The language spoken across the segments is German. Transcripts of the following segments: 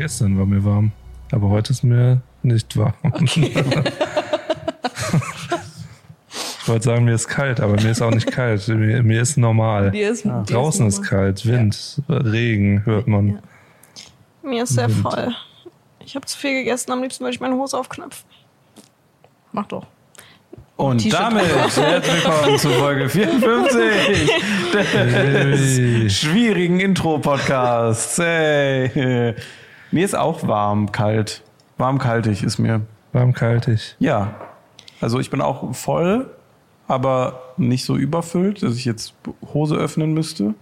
Gestern war mir warm, aber heute ist mir nicht warm. Okay. ich wollte sagen, mir ist kalt, aber mir ist auch nicht kalt. Mir, mir ist normal. Dir ist, ja. Draußen ist, ist, kalt, Wind, ja. Regen hört man. Ja. Mir ist sehr Wind. voll. Ich habe zu viel gegessen, am liebsten würde ich meine Hose aufknöpfen. Mach doch. Und damit herzlich willkommen zu Folge 54 des schwierigen Intro-Podcasts. Hey. Mir ist auch warm, kalt. Warm, kaltig ist mir. Warm, kaltig. Ja. Also ich bin auch voll, aber nicht so überfüllt, dass ich jetzt Hose öffnen müsste.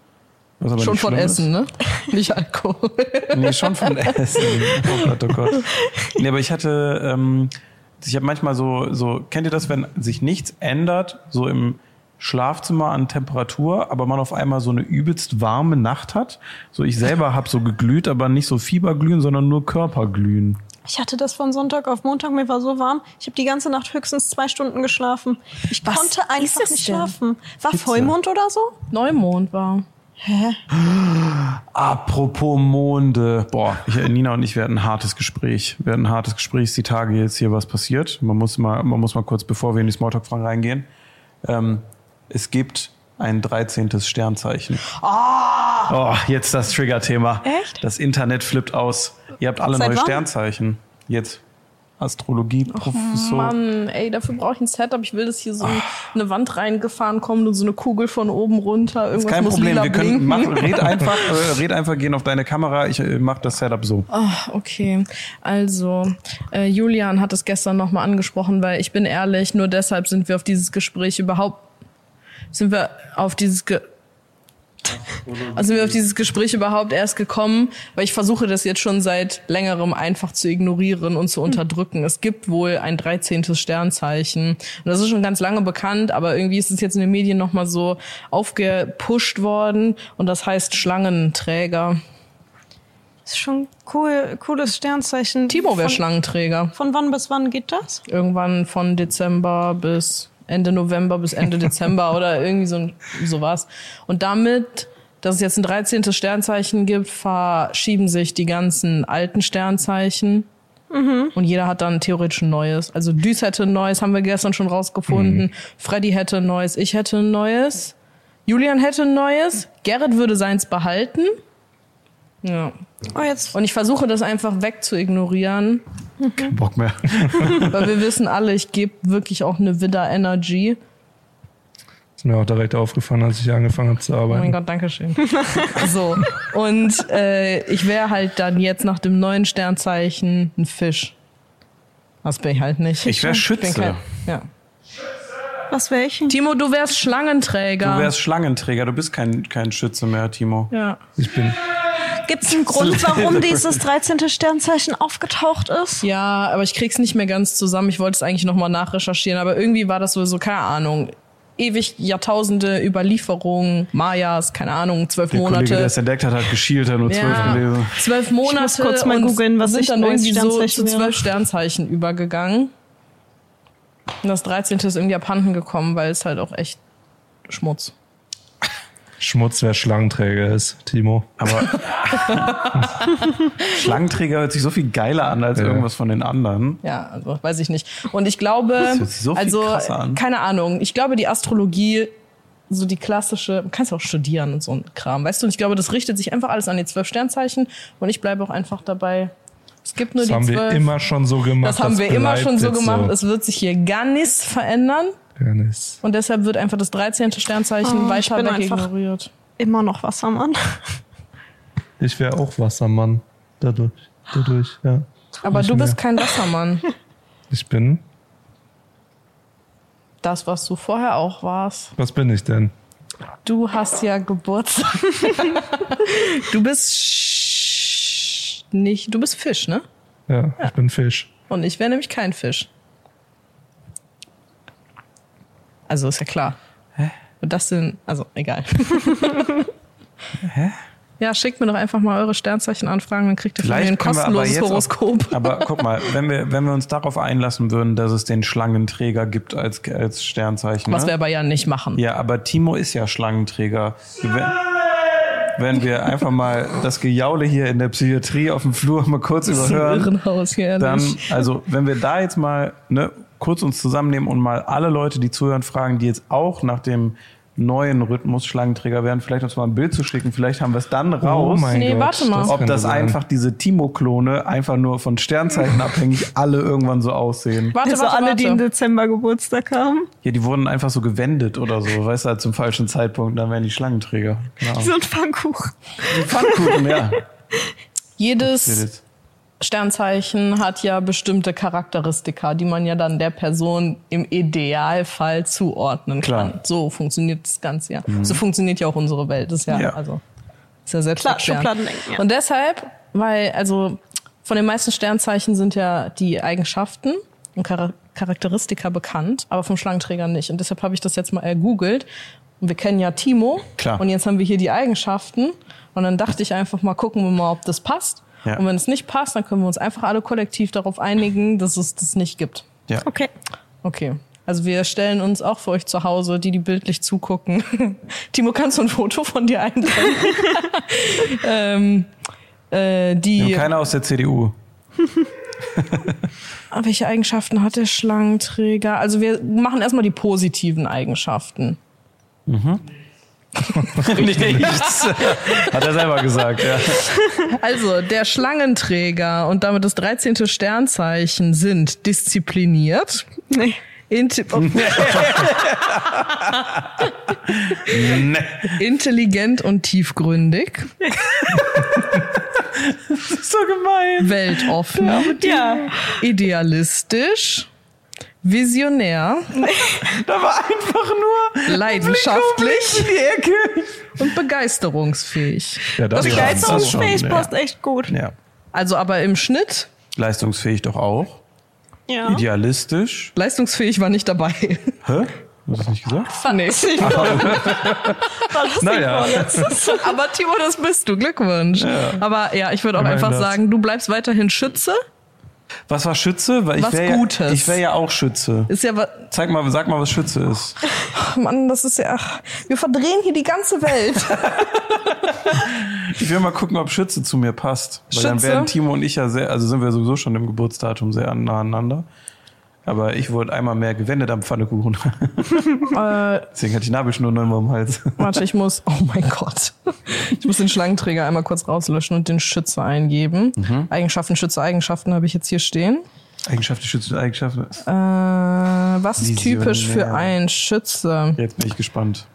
schon von Essen, ist. ne? Nicht Alkohol. nee, schon von Essen. Oh Gott, oh Gott. Nee, aber ich hatte... Ähm, ich habe manchmal so, so, kennt ihr das, wenn sich nichts ändert, so im Schlafzimmer an Temperatur, aber man auf einmal so eine übelst warme Nacht hat? So, ich selber habe so geglüht, aber nicht so Fieberglühen, sondern nur Körperglühen. Ich hatte das von Sonntag auf Montag, mir war so warm. Ich habe die ganze Nacht höchstens zwei Stunden geschlafen. Ich Was konnte einfach nicht denn? schlafen. War Hitze. Vollmond oder so? Neumond war. Hä? Apropos Monde. Boah, ich, Nina und ich werden ein hartes Gespräch. Wir werden ein hartes Gespräch. Ist die Tage jetzt hier was passiert. Man muss mal, man muss mal kurz, bevor wir in die Smalltalk-Fragen reingehen. Ähm, es gibt ein 13. Sternzeichen. Oh! oh jetzt das Trigger-Thema. Echt? Das Internet flippt aus. Ihr habt alle Seit neue wann? Sternzeichen. Jetzt. Astrologie-Professor. Mann, ey, dafür brauche ich ein Setup. Ich will, dass hier so Ach. eine Wand reingefahren kommt und so eine Kugel von oben runter. Irgendwas ist kein muss Problem. Wir können, mach, red einfach, äh, red einfach, gehen auf deine Kamera. Ich äh, mach das Setup so. Oh, okay. Also, äh, Julian hat es gestern nochmal angesprochen, weil ich bin ehrlich, nur deshalb sind wir auf dieses Gespräch überhaupt, sind wir auf dieses Ge also sind wir auf dieses Gespräch überhaupt erst gekommen, weil ich versuche das jetzt schon seit längerem einfach zu ignorieren und zu unterdrücken. Es gibt wohl ein 13. Sternzeichen. Und das ist schon ganz lange bekannt, aber irgendwie ist es jetzt in den Medien nochmal so aufgepusht worden und das heißt Schlangenträger. Das ist schon cool, cooles Sternzeichen. Timo wäre Schlangenträger. Von wann bis wann geht das? Irgendwann von Dezember bis Ende November bis Ende Dezember oder irgendwie so sowas. Und damit, dass es jetzt ein 13. Sternzeichen gibt, verschieben sich die ganzen alten Sternzeichen. Mhm. Und jeder hat dann theoretisch ein neues. Also Düs hätte ein neues, haben wir gestern schon rausgefunden. Mhm. Freddy hätte ein neues, ich hätte ein neues. Julian hätte ein neues. Gerrit würde seins behalten. Ja. Oh, jetzt. Und ich versuche das einfach wegzuignorieren. Kein Bock mehr. Weil wir wissen alle, ich gebe wirklich auch eine Widder-Energy. Ist mir auch direkt aufgefallen, als ich angefangen habe zu arbeiten. Oh mein Gott, danke schön. so. Und äh, ich wäre halt dann jetzt nach dem neuen Sternzeichen ein Fisch. Das bin ich halt nicht. Ich wäre Schütze. Ich kein, ja. Was wäre ich? Timo, du wärst Schlangenträger. Du wärst Schlangenträger. Du bist kein, kein Schütze mehr, Timo. Ja. Ich bin. Gibt es einen Grund, warum dieses 13. Sternzeichen aufgetaucht ist? Ja, aber ich krieg's nicht mehr ganz zusammen. Ich wollte es eigentlich nochmal nachrecherchieren, aber irgendwie war das sowieso, keine Ahnung ewig Jahrtausende Überlieferung, Mayas, keine Ahnung, zwölf der Monate. der es entdeckt hat, hat geschielt, hat nur zwölf ja, gelesen. Zwölf Monate. Ich muss kurz mal googeln, was sind ich dann irgendwie so zu zwölf Sternzeichen übergegangen. Und das 13. ist irgendwie abhanden gekommen, weil es halt auch echt Schmutz. Schmutz, wer Schlangenträger ist, Timo. Aber Schlangenträger hört sich so viel geiler an als ja. irgendwas von den anderen. Ja, also weiß ich nicht. Und ich glaube, so also keine Ahnung, ich glaube, die Astrologie so die klassische, du kannst auch studieren und so ein Kram, weißt du? Und ich glaube, das richtet sich einfach alles an die zwölf Sternzeichen und ich bleibe auch einfach dabei. Es gibt nur das die haben zwölf. wir immer schon so gemacht. Das haben wir immer schon so gemacht. So. Es wird sich hier gar nichts verändern. Fairness. Und deshalb wird einfach das 13. Sternzeichen oh, weiter weg ignoriert. Immer noch Wassermann. Ich wäre auch Wassermann. Dadurch. Dadurch, ja. Aber du bist kein Wassermann. Ich bin. Das, was du vorher auch warst. Was bin ich denn? Du hast ja Geburtstag. du bist nicht. Du bist Fisch, ne? Ja, ja. ich bin Fisch. Und ich wäre nämlich kein Fisch. Also ist ja klar. Hä? Und das sind, also egal. Hä? Ja, schickt mir doch einfach mal eure Sternzeichen-Anfragen, dann kriegt ihr von mir ein kostenloses aber Horoskop. Auch, aber guck mal, wenn wir, wenn wir uns darauf einlassen würden, dass es den Schlangenträger gibt als, als Sternzeichen. Was ne? wir aber ja nicht machen. Ja, aber Timo ist ja Schlangenträger. wenn wir einfach mal das Gejaule hier in der Psychiatrie auf dem Flur mal kurz Das ist ein überhören. Irrenhaus hier, Dann, also, wenn wir da jetzt mal ne, kurz uns zusammennehmen und mal alle Leute, die zuhören, fragen, die jetzt auch nach dem neuen Rhythmus Schlangenträger werden, vielleicht uns mal ein Bild zu schicken, vielleicht haben wir es dann raus. Oh mein Nee, Gott, warte mal. ob das sein. einfach diese Timo-Klone einfach nur von Sternzeichen abhängig alle irgendwann so aussehen. Warte, Also warte, alle, die im. Dezember Geburtstag haben. Ja, die wurden einfach so gewendet oder so, weißt du, halt zum falschen Zeitpunkt, dann wären die Schlangenträger. Genau. So ein Pfannkuchen. Pfannkuchen, ja. Jedes Sternzeichen hat ja bestimmte Charakteristika, die man ja dann der Person im Idealfall zuordnen Klar. kann. So funktioniert das Ganze ja. So funktioniert ja auch unsere Welt. Das ist ja, Ja. also ist ja selbst Klar, Schubladendenken, ja. Und deshalb, weil also von den meisten Sternzeichen sind ja die Eigenschaften und Char Charakteristika bekannt, aber vom Schlangenträger nicht. Und deshalb habe ich das jetzt mal ergoogelt. Und wir kennen ja Timo. Klar. Und jetzt haben wir hier die Eigenschaften. Und dann dachte ich einfach mal, gucken wir mal, ob das passt. Ja. Und wenn es nicht passt, dann können wir uns einfach alle kollektiv darauf einigen, dass es das nicht gibt. Ja. Okay. Okay. Also wir stellen uns auch für euch zu Hause, die die bildlich zugucken. Timo, kannst du ein Foto von dir einblenden? ähm, äh, die, keiner aus der CDU. Ah, welche Eigenschaften hat der Schlangenträger? Also wir machen erstmal die positiven Eigenschaften. Nichts. Hat er selber gesagt, ja. Also der Schlangenträger und damit das 13. Sternzeichen sind diszipliniert, Nee. inti Ne. intelligent und tiefgründig, Das ist so gemein. weltoffen, Ja. idealistisch, visionär, Da war einfach nur leidenschaftlich in die Ecke. und begeisterungsfähig. Ja, das, Begeisterungsfähig ja. passt echt gut. Ja. Also aber im Schnitt Leistungsfähig doch auch. Ja. Idealistisch. leistungsfähig war nicht dabei. Hä? Hast du das nicht gesagt? nee. Naja. Aber Timo, das bist du. Glückwunsch. Aber ja, ich würde auch Immerhin einfach das. sagen, du bleibst weiterhin Schütze. Was war Schütze? Weil ich Was wär Gutes. Ja, ich wäre ja auch Schütze. Ist ja wa- Zeig mal, sag mal, was Schütze ist. Ach, Mann, das ist ja. ach, Wir verdrehen hier die ganze Welt. Ich will mal gucken, ob Schütze zu mir passt. Weil dann Schütze? werden Timo und ich ja sehr, also sind wir sowieso schon im Geburtsdatum sehr nah aneinander. Aber ich wurde einmal mehr gewendet am Pfannekuchen. äh, Deswegen hatte ich Nabelschnur noch immer im Hals. warte, ich muss. Oh mein Gott. Ich muss den Schlangenträger einmal kurz rauslöschen und den Schütze eingeben. Eigenschaften, Schütze, Eigenschaften habe ich jetzt hier stehen. Eigenschaften, Schütze, Eigenschaften. Äh, was ist typisch für einen Schütze? Jetzt bin ich gespannt.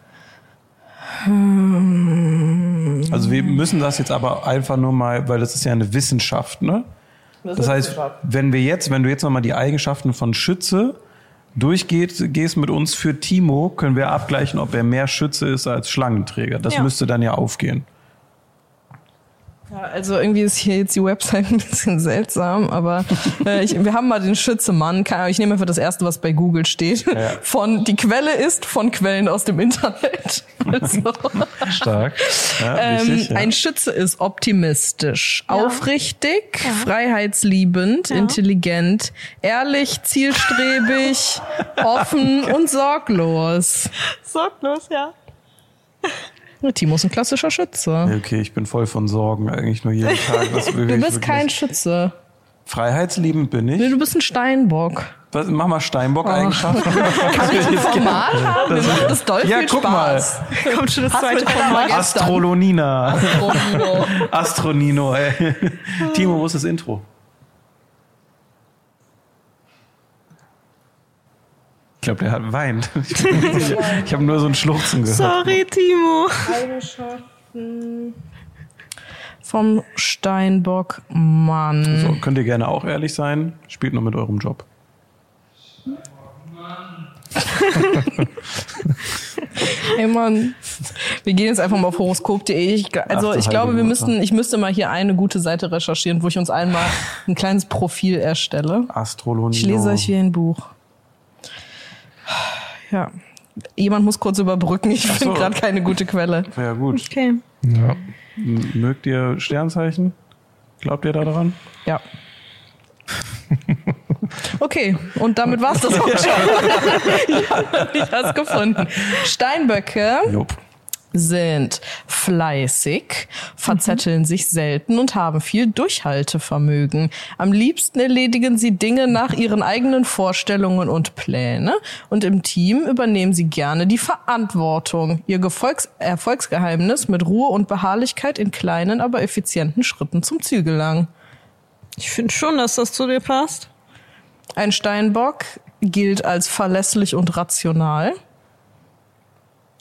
Also wir müssen das jetzt aber einfach nur mal, weil das ist ja eine Wissenschaft, ne? Das heißt, wenn wir jetzt, wenn du jetzt nochmal die Eigenschaften von Schütze durchgehst gehst mit uns für Timo, können wir abgleichen, ob er mehr Schütze ist als Schlangenträger. Das Ja. müsste dann ja aufgehen. Ja, also irgendwie ist hier jetzt die Website ein bisschen seltsam, aber äh, ich, wir haben mal den Schützemann. Ich nehme einfach das erste, was bei Google steht. Ja. Von die Quelle ist von Quellen aus dem Internet. Also, Stark. Ja, ähm, ja. Ein Schütze ist optimistisch, aufrichtig, freiheitsliebend, intelligent, ehrlich, zielstrebig, offen und sorglos. Sorglos, ja. Ja, Timo ist ein klassischer Schütze. Okay, ich bin voll von Sorgen eigentlich nur jeden Tag. Du bist wirklich? kein Schütze. Freiheitsliebend bin Nee, ich. du bist ein Steinbock. Was, mach mal Steinbock-Eigenschaften. Kann ich ein Format haben? Mir macht das doll Ja, viel guck Spaß. Kommt schon das zweite Format. Astrolonina. Romino. Astronino, ey. Timo, wo ist das Intro? Ich glaube, der hat weint. Ich, ich habe nur so ein Schluchzen gehört. Sorry, Timo. Eigenschaften vom Steinbock Mann. So, könnt ihr gerne auch ehrlich sein. Spielt nur mit eurem Job. Ey Mann, wir gehen jetzt einfach mal auf horoskop.de. Also Ach, ich glaube, wir müssten, ich müsste mal hier eine gute Seite recherchieren, wo ich uns allen mal ein kleines Profil erstelle. Astrolonino. Ich lese euch wie ein Buch. Ja. Jemand muss kurz überbrücken. Ich so. finde gerade keine gute Quelle. Ja, gut. Okay. Ja. Mögt ihr Sternzeichen? Glaubt ihr da dran? Ja. Okay, und damit war's das auch schon. ich habe nicht was gefunden. Steinböcke Jupp. sind fleißig, verzetteln sich selten und haben viel Durchhaltevermögen. Am liebsten erledigen sie Dinge nach ihren eigenen Vorstellungen und Pläne und im Team übernehmen sie gerne die Verantwortung. Ihr Gefolgs Erfolgsgeheimnis mit Ruhe und Beharrlichkeit in kleinen, aber effizienten Schritten zum Ziel gelangen. Ich finde schon, dass das zu dir passt. Ein Steinbock gilt als verlässlich und rational.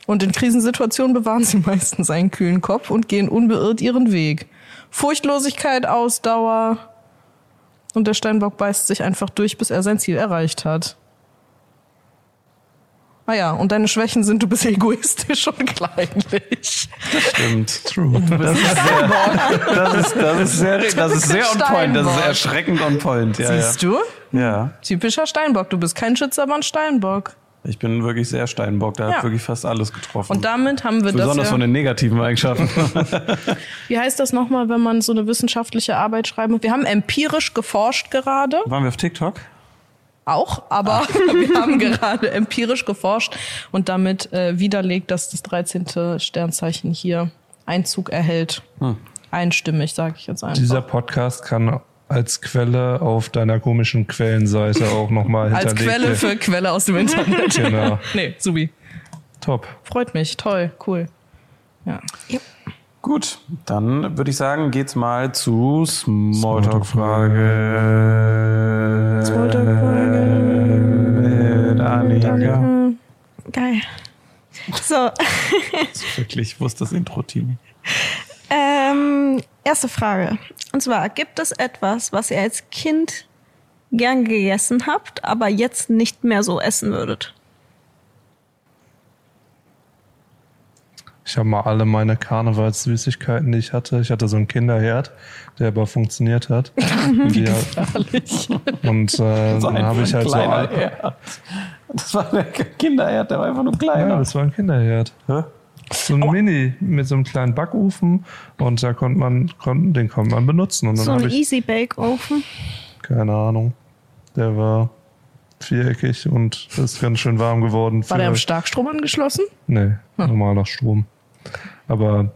Und in Krisensituationen bewahren sie meistens einen kühlen Kopf und gehen unbeirrt ihren Weg. Furchtlosigkeit, Ausdauer. Und der Steinbock beißt sich einfach durch, bis er sein Ziel erreicht hat. Ah ja, und deine Schwächen sind, du bist egoistisch und kleinlich. Stimmt. True. Das ist sehr, das ist, das ist sehr, das ist sehr on point. Das ist erschreckend on point. Ja, Siehst du? ja. Typischer Steinbock. Du bist kein Schütze, aber ein Steinbock. Ich bin wirklich sehr Steinbock. Da Ja. hat wirklich fast alles getroffen. Und damit haben wir Besonders das von ja, den negativen Eigenschaften. Wie heißt das nochmal, wenn man so eine wissenschaftliche Arbeit schreiben muss? Wir haben empirisch geforscht gerade. Waren wir auf TikTok? Auch, aber wir haben gerade empirisch geforscht und damit äh, widerlegt, dass das 13. Sternzeichen hier Einzug erhält. Einstimmig, sage ich jetzt einfach. Dieser Podcast kann als Quelle auf deiner komischen Quellenseite auch nochmal Als hinterlegt Quelle werden. für Quelle aus dem Internet. Genau. nee, subi. Top. Freut mich. Toll, cool. Ja. Gut, dann würde ich sagen, geht's mal zu Smalltalk-Frage. Mit Annika. Geil. So, Wirklich, wo ist das Intro-Team? ähm, erste Frage. Und zwar, gibt es etwas, was ihr als Kind gern gegessen habt, aber jetzt nicht mehr so essen würdet? Ich habe mal alle meine Karnevalssüßigkeiten, die ich hatte. Ich hatte so einen Kinderherd, der aber funktioniert hat. Die, und äh, dann habe ich halt so all, Herd. Das war der Kinderherd, der war einfach nur Ja, kleiner. das war ein Kinderherd. Hä? So ein Mini mit so einem kleinen Backofen und da konnte man, konnten, den konnte man benutzen. Und dann So ein Easy Bake Ofen. keine Ahnung, der war viereckig und ist ganz schön warm geworden. War der am Starkstrom angeschlossen? Nee, normaler Strom. Aber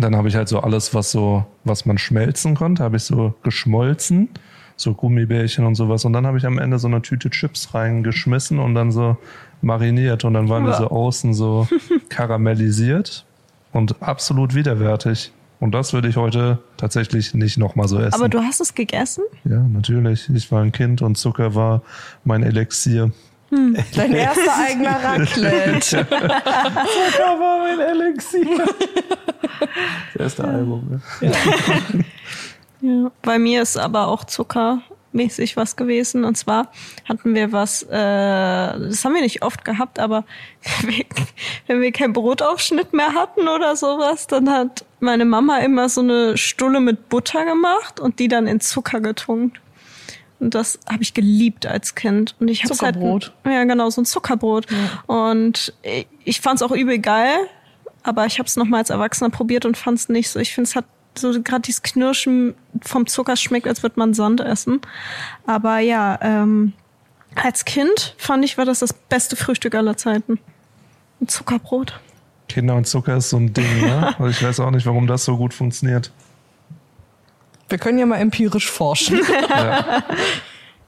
dann habe ich halt so alles, was so, was man schmelzen konnte, habe ich so geschmolzen, so Gummibärchen und sowas. Und dann habe ich am Ende so eine Tüte Chips reingeschmissen und dann so mariniert. Und dann waren die so außen so karamellisiert und absolut widerwärtig. Und das würde ich heute tatsächlich nicht nochmal so essen. Aber du hast es gegessen? ja, natürlich. Ich war ein Kind und Zucker war mein Elixier. Dein erster eigener Raclette. Da war mein Elixier. Das erste Album. Ne? Ja. Bei mir ist aber auch zuckermäßig was gewesen. Und zwar hatten wir was, äh, das haben wir nicht oft gehabt, aber wenn wir keinen Brotaufschnitt mehr hatten oder sowas, dann hat meine Mama immer so eine Stulle mit Butter gemacht und die dann in Zucker getunkt. Und das habe ich geliebt als Kind. Und ich Zuckerbrot. Halt, ja, genau, so ein Zuckerbrot. Und ich, ich fand's auch übel geil, aber ich habe es nochmal als Erwachsener probiert und fand's nicht so. Ich finde, es hat so gerade dieses Knirschen vom Zucker schmeckt, als würde man Sand essen. Aber ja, ähm, als Kind fand ich, war das das beste Frühstück aller Zeiten. Ein Zuckerbrot. Kinder und Zucker ist so ein Ding, ne? Also ich weiß auch nicht, warum das so gut funktioniert. Wir können ja mal empirisch forschen. Ja.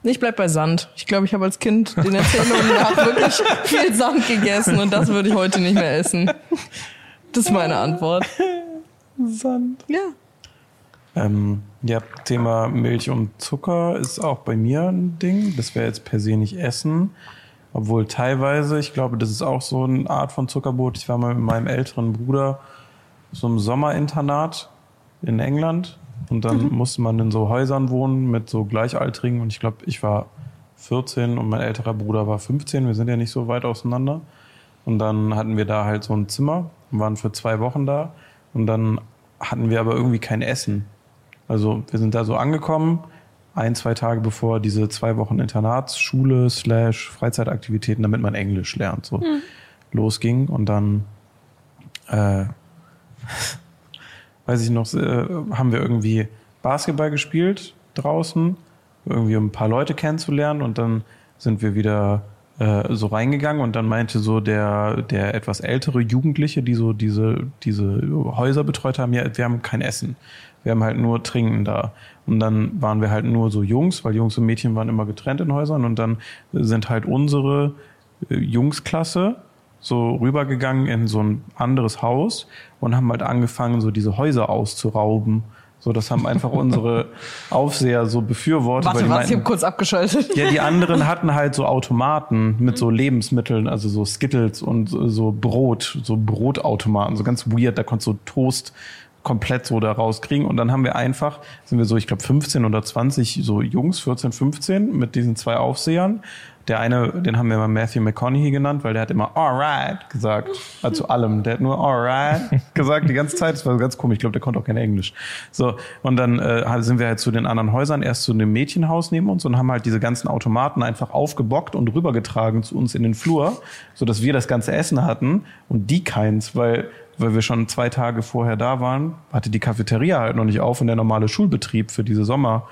Ich bleib bei Sand. Ich glaube, ich habe als Kind den Erzählungen nach wirklich viel Sand gegessen und das würde ich heute nicht mehr essen. Das ist meine Antwort. Sand. Ja. Ähm, ja, Thema Milch und Zucker ist auch bei mir ein Ding. Das wäre jetzt per se nicht Essen. Obwohl teilweise, ich glaube, das ist auch so eine Art von Zuckerbrot. Ich war mal mit meinem älteren Bruder so im Sommerinternat in England und dann musste man in so Häusern wohnen mit so Gleichaltrigen und ich glaube, ich war 14 und mein älterer Bruder war 15. Wir sind ja nicht so weit auseinander. Und dann hatten wir da halt so ein Zimmer und waren für zwei Wochen da. Und dann hatten wir aber irgendwie kein Essen. Also wir sind da so angekommen, ein, zwei Tage bevor diese zwei Wochen Internatsschule slash Freizeitaktivitäten, damit man Englisch lernt, so losging. Und dann, äh, weiß ich noch, äh, haben wir irgendwie Basketball gespielt draußen, irgendwie um ein paar Leute kennenzulernen. Und dann sind wir wieder äh, so reingegangen und dann meinte so der, der etwas ältere Jugendliche, die so diese, diese Häuser betreut haben, ja, wir haben kein Essen. Wir haben halt nur Trinken da. Und dann waren wir halt nur so Jungs, weil Jungs und Mädchen waren immer getrennt in Häusern. Und dann sind halt unsere äh, Jungsklasse so rübergegangen in so ein anderes Haus und haben halt angefangen, so diese Häuser auszurauben. So, das haben einfach unsere Aufseher so befürwortet. weil Warte, die was? Ich habe kurz abgeschaltet. ja, die anderen hatten halt so Automaten mit so Lebensmitteln, also so Skittles und so Brot, so Brotautomaten, so ganz weird. Da konntest du Toast komplett so da rauskriegen. Und dann haben wir einfach, sind wir so, ich glaube 15 oder 20 so Jungs, 14, 15 mit diesen zwei Aufsehern. Der eine, den haben wir mal Matthew McConaughey genannt, weil der hat immer alright gesagt. Also zu allem. Der hat nur alright gesagt die ganze Zeit. Das war ganz komisch. Ich glaube, der konnte auch kein Englisch. So. Und dann äh, sind wir halt zu den anderen Häusern, erst zu einem Mädchenhaus neben uns und haben halt diese ganzen Automaten einfach aufgebockt und rübergetragen zu uns in den Flur, so dass wir das ganze Essen hatten und die keins, weil weil wir schon zwei Tage vorher da waren, hatte die Cafeteria halt noch nicht auf und der normale Schulbetrieb für diese Sommer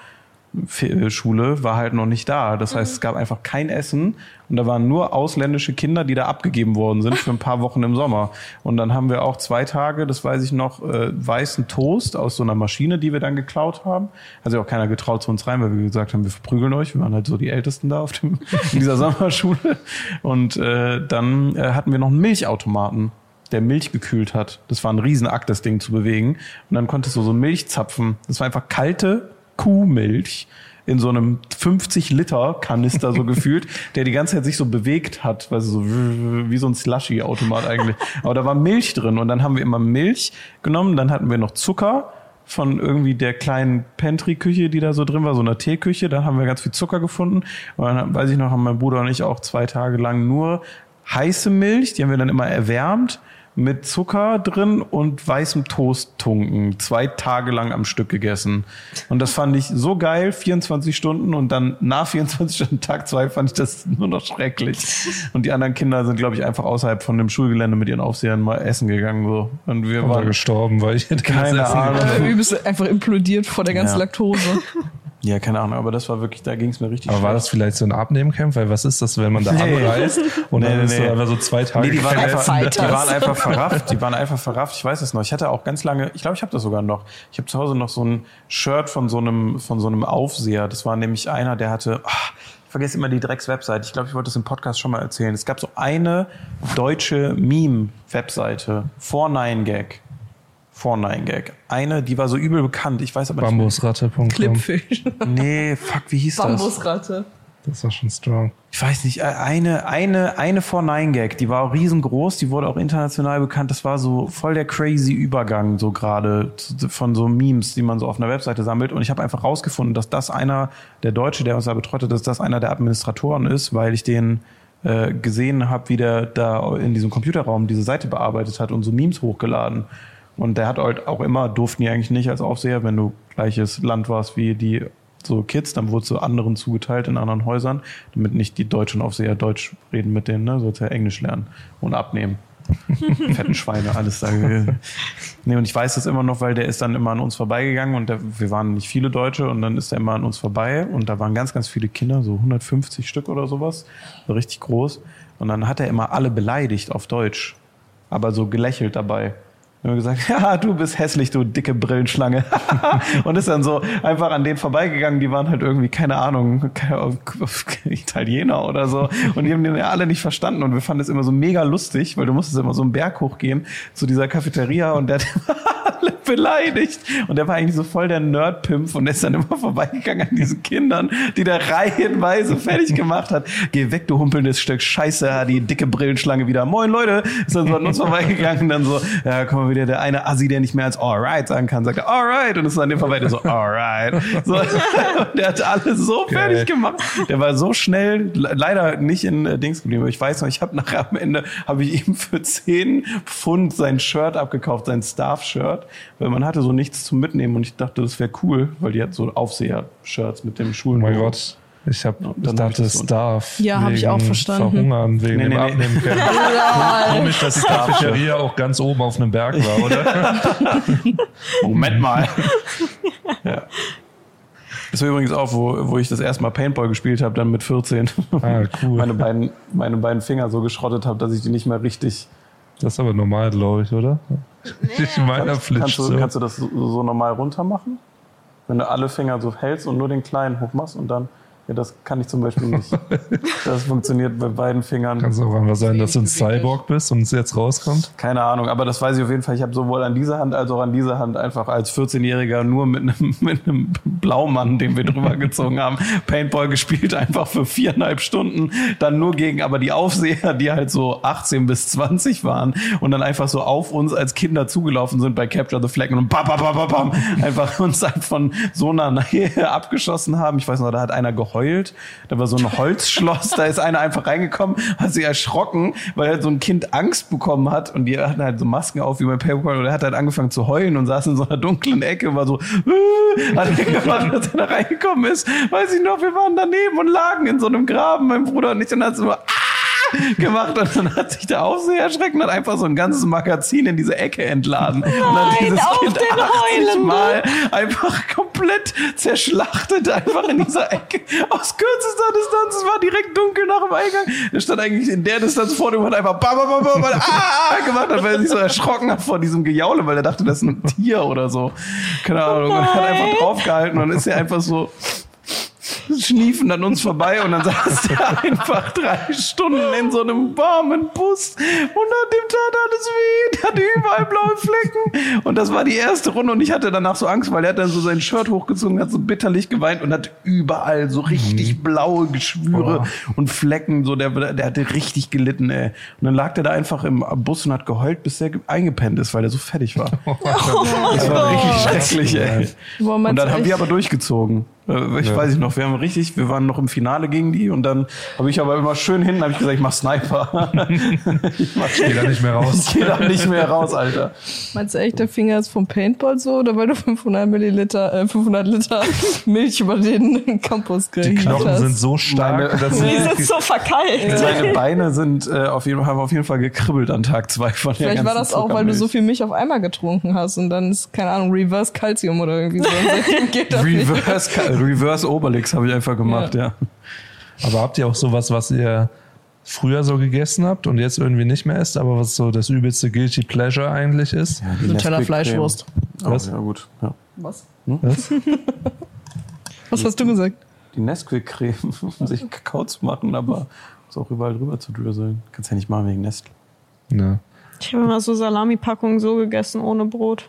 Schule war halt noch nicht da. Das heißt, es gab einfach kein Essen und da waren nur ausländische Kinder, die da abgegeben worden sind für ein paar Wochen im Sommer. Und dann haben wir auch zwei Tage, das weiß ich noch, äh, weißen Toast aus so einer Maschine, die wir dann geklaut haben. Hat sich auch keiner getraut zu uns rein, weil wir gesagt haben, wir verprügeln euch. Wir waren halt so die Ältesten da auf dem, in dieser Sommerschule. Und äh, dann äh, hatten wir noch einen Milchautomaten der Milch gekühlt hat. Das war ein Riesenakt, das Ding zu bewegen. Und dann konntest du so Milch zapfen. Das war einfach kalte Kuhmilch in so einem 50 Liter Kanister so gefühlt, der die ganze Zeit sich so bewegt hat, weil so wie so ein Slushy Automat eigentlich. Aber da war Milch drin und dann haben wir immer Milch genommen, dann hatten wir noch Zucker von irgendwie der kleinen Pantry-Küche, die da so drin war, so einer Teeküche. Da haben wir ganz viel Zucker gefunden. Und dann weiß ich noch, haben mein Bruder und ich auch zwei Tage lang nur heiße Milch, die haben wir dann immer erwärmt mit Zucker drin und weißem Toast tunken. Zwei Tage lang am Stück gegessen. Und das fand ich so geil, 24 Stunden. Und dann nach 24 Stunden, Tag zwei, fand ich das nur noch schrecklich. Und die anderen Kinder sind, glaube ich, einfach außerhalb von dem Schulgelände mit ihren Aufsehern mal essen gegangen. So. Und wir Oder waren gestorben, weil ich hätte Keine Ahnung. Äh, übelst einfach implodiert vor der ganzen Ja. Laktose. Ja, keine Ahnung, aber das war wirklich, da ging es mir richtig Aber war schlecht. das vielleicht so ein Abnehmcamp? Weil was ist das, wenn man da Nee. abreist und Nee, dann nee, ist nee. so einfach so zwei Tage Nee, die waren, einfach, die waren einfach verrafft. Die waren einfach verrafft. Ich weiß es noch. Ich hatte auch ganz lange, ich glaube, ich habe das sogar noch. Ich habe zu Hause noch so ein Shirt von so einem, von so einem Aufseher. Das war nämlich einer, der hatte, ah, ich vergesse immer die Drecks-Website. Ich glaube, ich wollte das im Podcast schon mal erzählen. Es gab so eine deutsche Meme-Webseite. 49gag. 49gag. Eine, die war so übel bekannt. Ich weiß aber nicht. Bambusratte.com. Clipfish. Nee, fuck, wie hieß das? Bambusratte. Das war schon strong. ich weiß nicht, äh, eine, eine, eine 4-9-Gag, die war auch riesengroß, die wurde auch international bekannt. Das war so voll der crazy Übergang, so gerade von so Memes, die man so auf einer Webseite sammelt. Und ich habe einfach rausgefunden, dass das einer, der Deutsche, der uns da betreut hat, dass das einer der Administratoren ist, weil ich den äh, gesehen habe, wie der da in diesem Computerraum diese Seite bearbeitet hat und so Memes hochgeladen. Und der hat halt auch immer, durften die eigentlich nicht als Aufseher, wenn du gleiches Land warst wie die so Kids, dann wurde es so anderen zugeteilt in anderen Häusern, damit nicht die deutschen Aufseher Deutsch reden mit denen, ne? Sollst ja Englisch lernen und abnehmen. Fetten Schweine, alles da gewesen. Nee, und ich weiß das immer noch, weil der ist dann immer an uns vorbeigegangen und der, wir waren nicht viele Deutsche und dann ist er immer an uns vorbei und da waren ganz, ganz viele Kinder, so 150 Stück oder sowas, so richtig groß. Und dann hat er immer alle beleidigt auf Deutsch, aber so gelächelt dabei. Und gesagt, ja, du bist hässlich, du dicke Brillenschlange. und ist dann so einfach an denen vorbeigegangen, die waren halt irgendwie, keine Ahnung, Italiener oder so. Und die haben den ja alle nicht verstanden. Und wir fanden es immer so mega lustig, weil du musstest immer so einen Berg hochgehen zu dieser Cafeteria und der hat beleidigt. Und der war eigentlich so voll der Nerd-Pimp und der ist dann immer vorbeigegangen an diesen Kindern, die der reihenweise fertig gemacht hat. Geh weg, du humpelndes Stück Scheiße, hat die dicke Brillenschlange wieder. Moin Leute, ist dann so an uns vorbeigegangen, dann so, ja, komm mal wieder, der eine Assi, der nicht mehr als alright sagen kann, sagt alright, und ist an dem vorbei, der so, alright. So, und der hat alles so Geil. fertig gemacht. Der war so schnell, le- leider nicht in äh, Dings geblieben. Ich weiß noch, ich habe nachher am Ende, habe ich ihm für 10 Pfund sein Shirt abgekauft, sein Staff-Shirt, weil man hatte so nichts zum Mitnehmen und ich dachte, das wäre cool, weil die hat so Aufseher-Shirts mit dem Oh Schulen. mein Gott. Ich, hab, dann ich hab ich dachte, das so- Starf. Ja, hab ich auch verstanden. Verhungern wegen Nee, dem nee, nee. Abnehmen. Komisch, dass die Cafeteria auch ganz oben auf einem Berg war, oder? Moment mal. ja. Das war übrigens auch, wo, wo ich das erste Mal Paintball gespielt habe, dann mit 14. Ah, cool. meine, beiden, meine beiden Finger so geschrottet habe, dass ich die nicht mehr richtig. Das ist aber normal, glaube ich, oder? Ich meiner flitscht Kannst du, so. kannst du das so, so normal runter machen? Wenn du alle Finger so hältst und nur den kleinen hoch machst und dann. Ja, das kann ich zum Beispiel nicht. Das funktioniert bei beiden Fingern. Kann es auch einfach sein, dass du ein Cyborg bist und es jetzt rauskommt? Keine Ahnung, aber das weiß ich auf jeden Fall. Ich habe sowohl an dieser Hand als auch an dieser Hand einfach als 14-Jähriger nur mit einem, mit einem Blaumann, den wir drüber gezogen haben, Paintball gespielt, einfach für viereinhalb Stunden. Dann nur gegen aber die Aufseher, die halt so 18 bis 20 waren und dann einfach so auf uns als Kinder zugelaufen sind bei Capture the Flag und bam, bam, bam, bam, bam, einfach uns halt von so einer Nähe abgeschossen haben. Ich weiß noch, da hat einer geheult. Da war so ein Holzschloss, da ist einer einfach reingekommen, hat sich erschrocken, weil halt so ein Kind Angst bekommen hat und die hatten halt so Masken auf wie bei Paintball und er hat halt angefangen zu heulen und saß in so einer dunklen Ecke und war so, äh, hat er gemacht, als er da reingekommen ist. Weiß ich noch, wir waren daneben und lagen in so einem Graben, mein Bruder und ich, und hat so, ah! Gemacht und dann hat sich der Aufseher erschreckt und hat einfach so ein ganzes Magazin in diese Ecke entladen und hat dieses Kind den 80 Heulenden. Mal einfach komplett zerschlachtet einfach in dieser Ecke aus kürzester Distanz. Es war direkt dunkel nach dem Eingang. Er stand eigentlich in der Distanz vor dem und hat einfach bam, bam, bam, bam, bam, ah, gemacht hat, weil er sich so erschrocken hat vor diesem Gejaule, weil er dachte, das ist ein Tier oder so. Keine Ahnung. Und hat einfach draufgehalten und ist er einfach so schniefen an uns vorbei und dann saß der einfach drei Stunden in so einem warmen Bus und an dem tat alles weh, der hatte überall blaue Flecken und das war die erste Runde und ich hatte danach so Angst, weil er hat dann so sein Shirt hochgezogen, hat so bitterlich geweint und hat überall so richtig blaue Geschwüre und Flecken, so der, der hatte richtig gelitten, ey. Und dann lag der da einfach im Bus und hat geheult, bis er ge- eingepennt ist, weil er so fertig war. Das war richtig schrecklich, ey. Boah, Und dann haben wir aber durchgezogen. Äh, Ich Ja. weiß ich noch, wir haben richtig, wir waren noch im Finale gegen die und dann habe ich aber immer schön hinten, habe ich gesagt, ich mach Sniper. ich mach Geh da nicht mehr raus. Ich geh da nicht mehr raus, Alter. Meinst du echt, der Finger ist vom Paintball so oder weil du 500 Milliliter, äh, 500 Liter Milch über den Campus Die gekriegt Knochen hast? sind so stark, Meine- dass Die sind so verkeilt. Seine Beine sind äh, auf jeden, haben auf jeden Fall gekribbelt an Tag zwei von der Vielleicht war das auch, weil du so viel Milch auf einmal getrunken hast und dann ist, keine Ahnung, Reverse Calcium oder irgendwie so. Das nicht. Reverse, Obelix habe ich einfach gemacht, ja. Aber habt ihr auch sowas, was ihr früher so gegessen habt und jetzt irgendwie nicht mehr esst, aber was so das übelste Guilty Pleasure eigentlich ist? die Nutella. Fleischwurst. Oh, Was? ja, gut. Ja. Was? Was? Was hast du gesagt? Die Nesquik-Creme, um sich Kakao zu machen, aber ist auch überall drüber zu dröseln. Kannst ja nicht machen wegen Nestle. Ja, Ich habe immer so Salami-Packungen so gegessen, ohne Brot.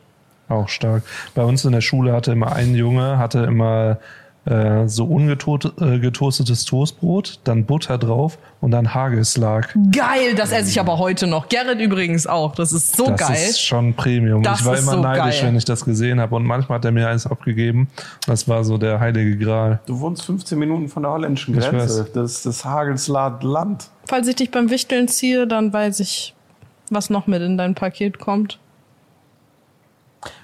auch stark. Bei uns in der Schule hatte immer ein Junge, hatte immer äh, so ungetoastetes Toastbrot, dann Butter drauf und dann Hagelslag. Geil, das esse ich aber heute noch. Gerrit übrigens auch. Das ist so das geil. ist schon Premium. Das ich war ist immer so neidisch, geil. wenn ich das gesehen habe. Und manchmal hat er mir eins abgegeben. Das war so der heilige Gral. Du wohnst 15 Minuten von der holländischen Grenze. Das ist das Hagelsland Land. Falls ich dich beim Wichteln ziehe, dann weiß ich, was noch mit in dein Paket kommt.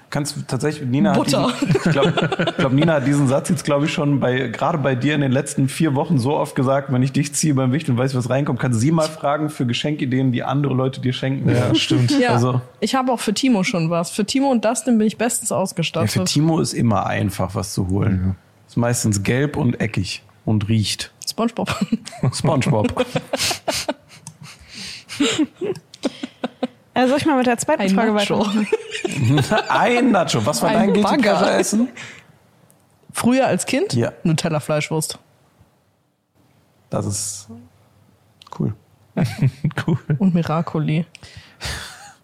Kannst du tatsächlich, Nina Butter. hat diesen, ich glaube, glaub, Nina hat diesen Satz jetzt, glaube ich, schon bei, gerade bei dir in den letzten vier Wochen so oft gesagt, wenn ich dich ziehe beim Wicht und weiß, was reinkommt, kannst du sie mal fragen für Geschenkideen, die andere Leute dir schenken. Ja, stimmt. Ja, Also- ich habe auch für Timo schon was. Für Timo und Dustin bin ich bestens Ja, ausgestattet. für Timo ist immer einfach, was zu holen. Ist meistens gelb und eckig und riecht. SpongeBob. Spongebob. Äh, soll ich mal mit der zweiten Ein Frage Nacho. weitermachen? Ein Nacho. Was war Ein dein Guilty Essen? Früher als Kind? Ja. Nutella Fleischwurst. Das ist cool. Cool. Und Miracoli.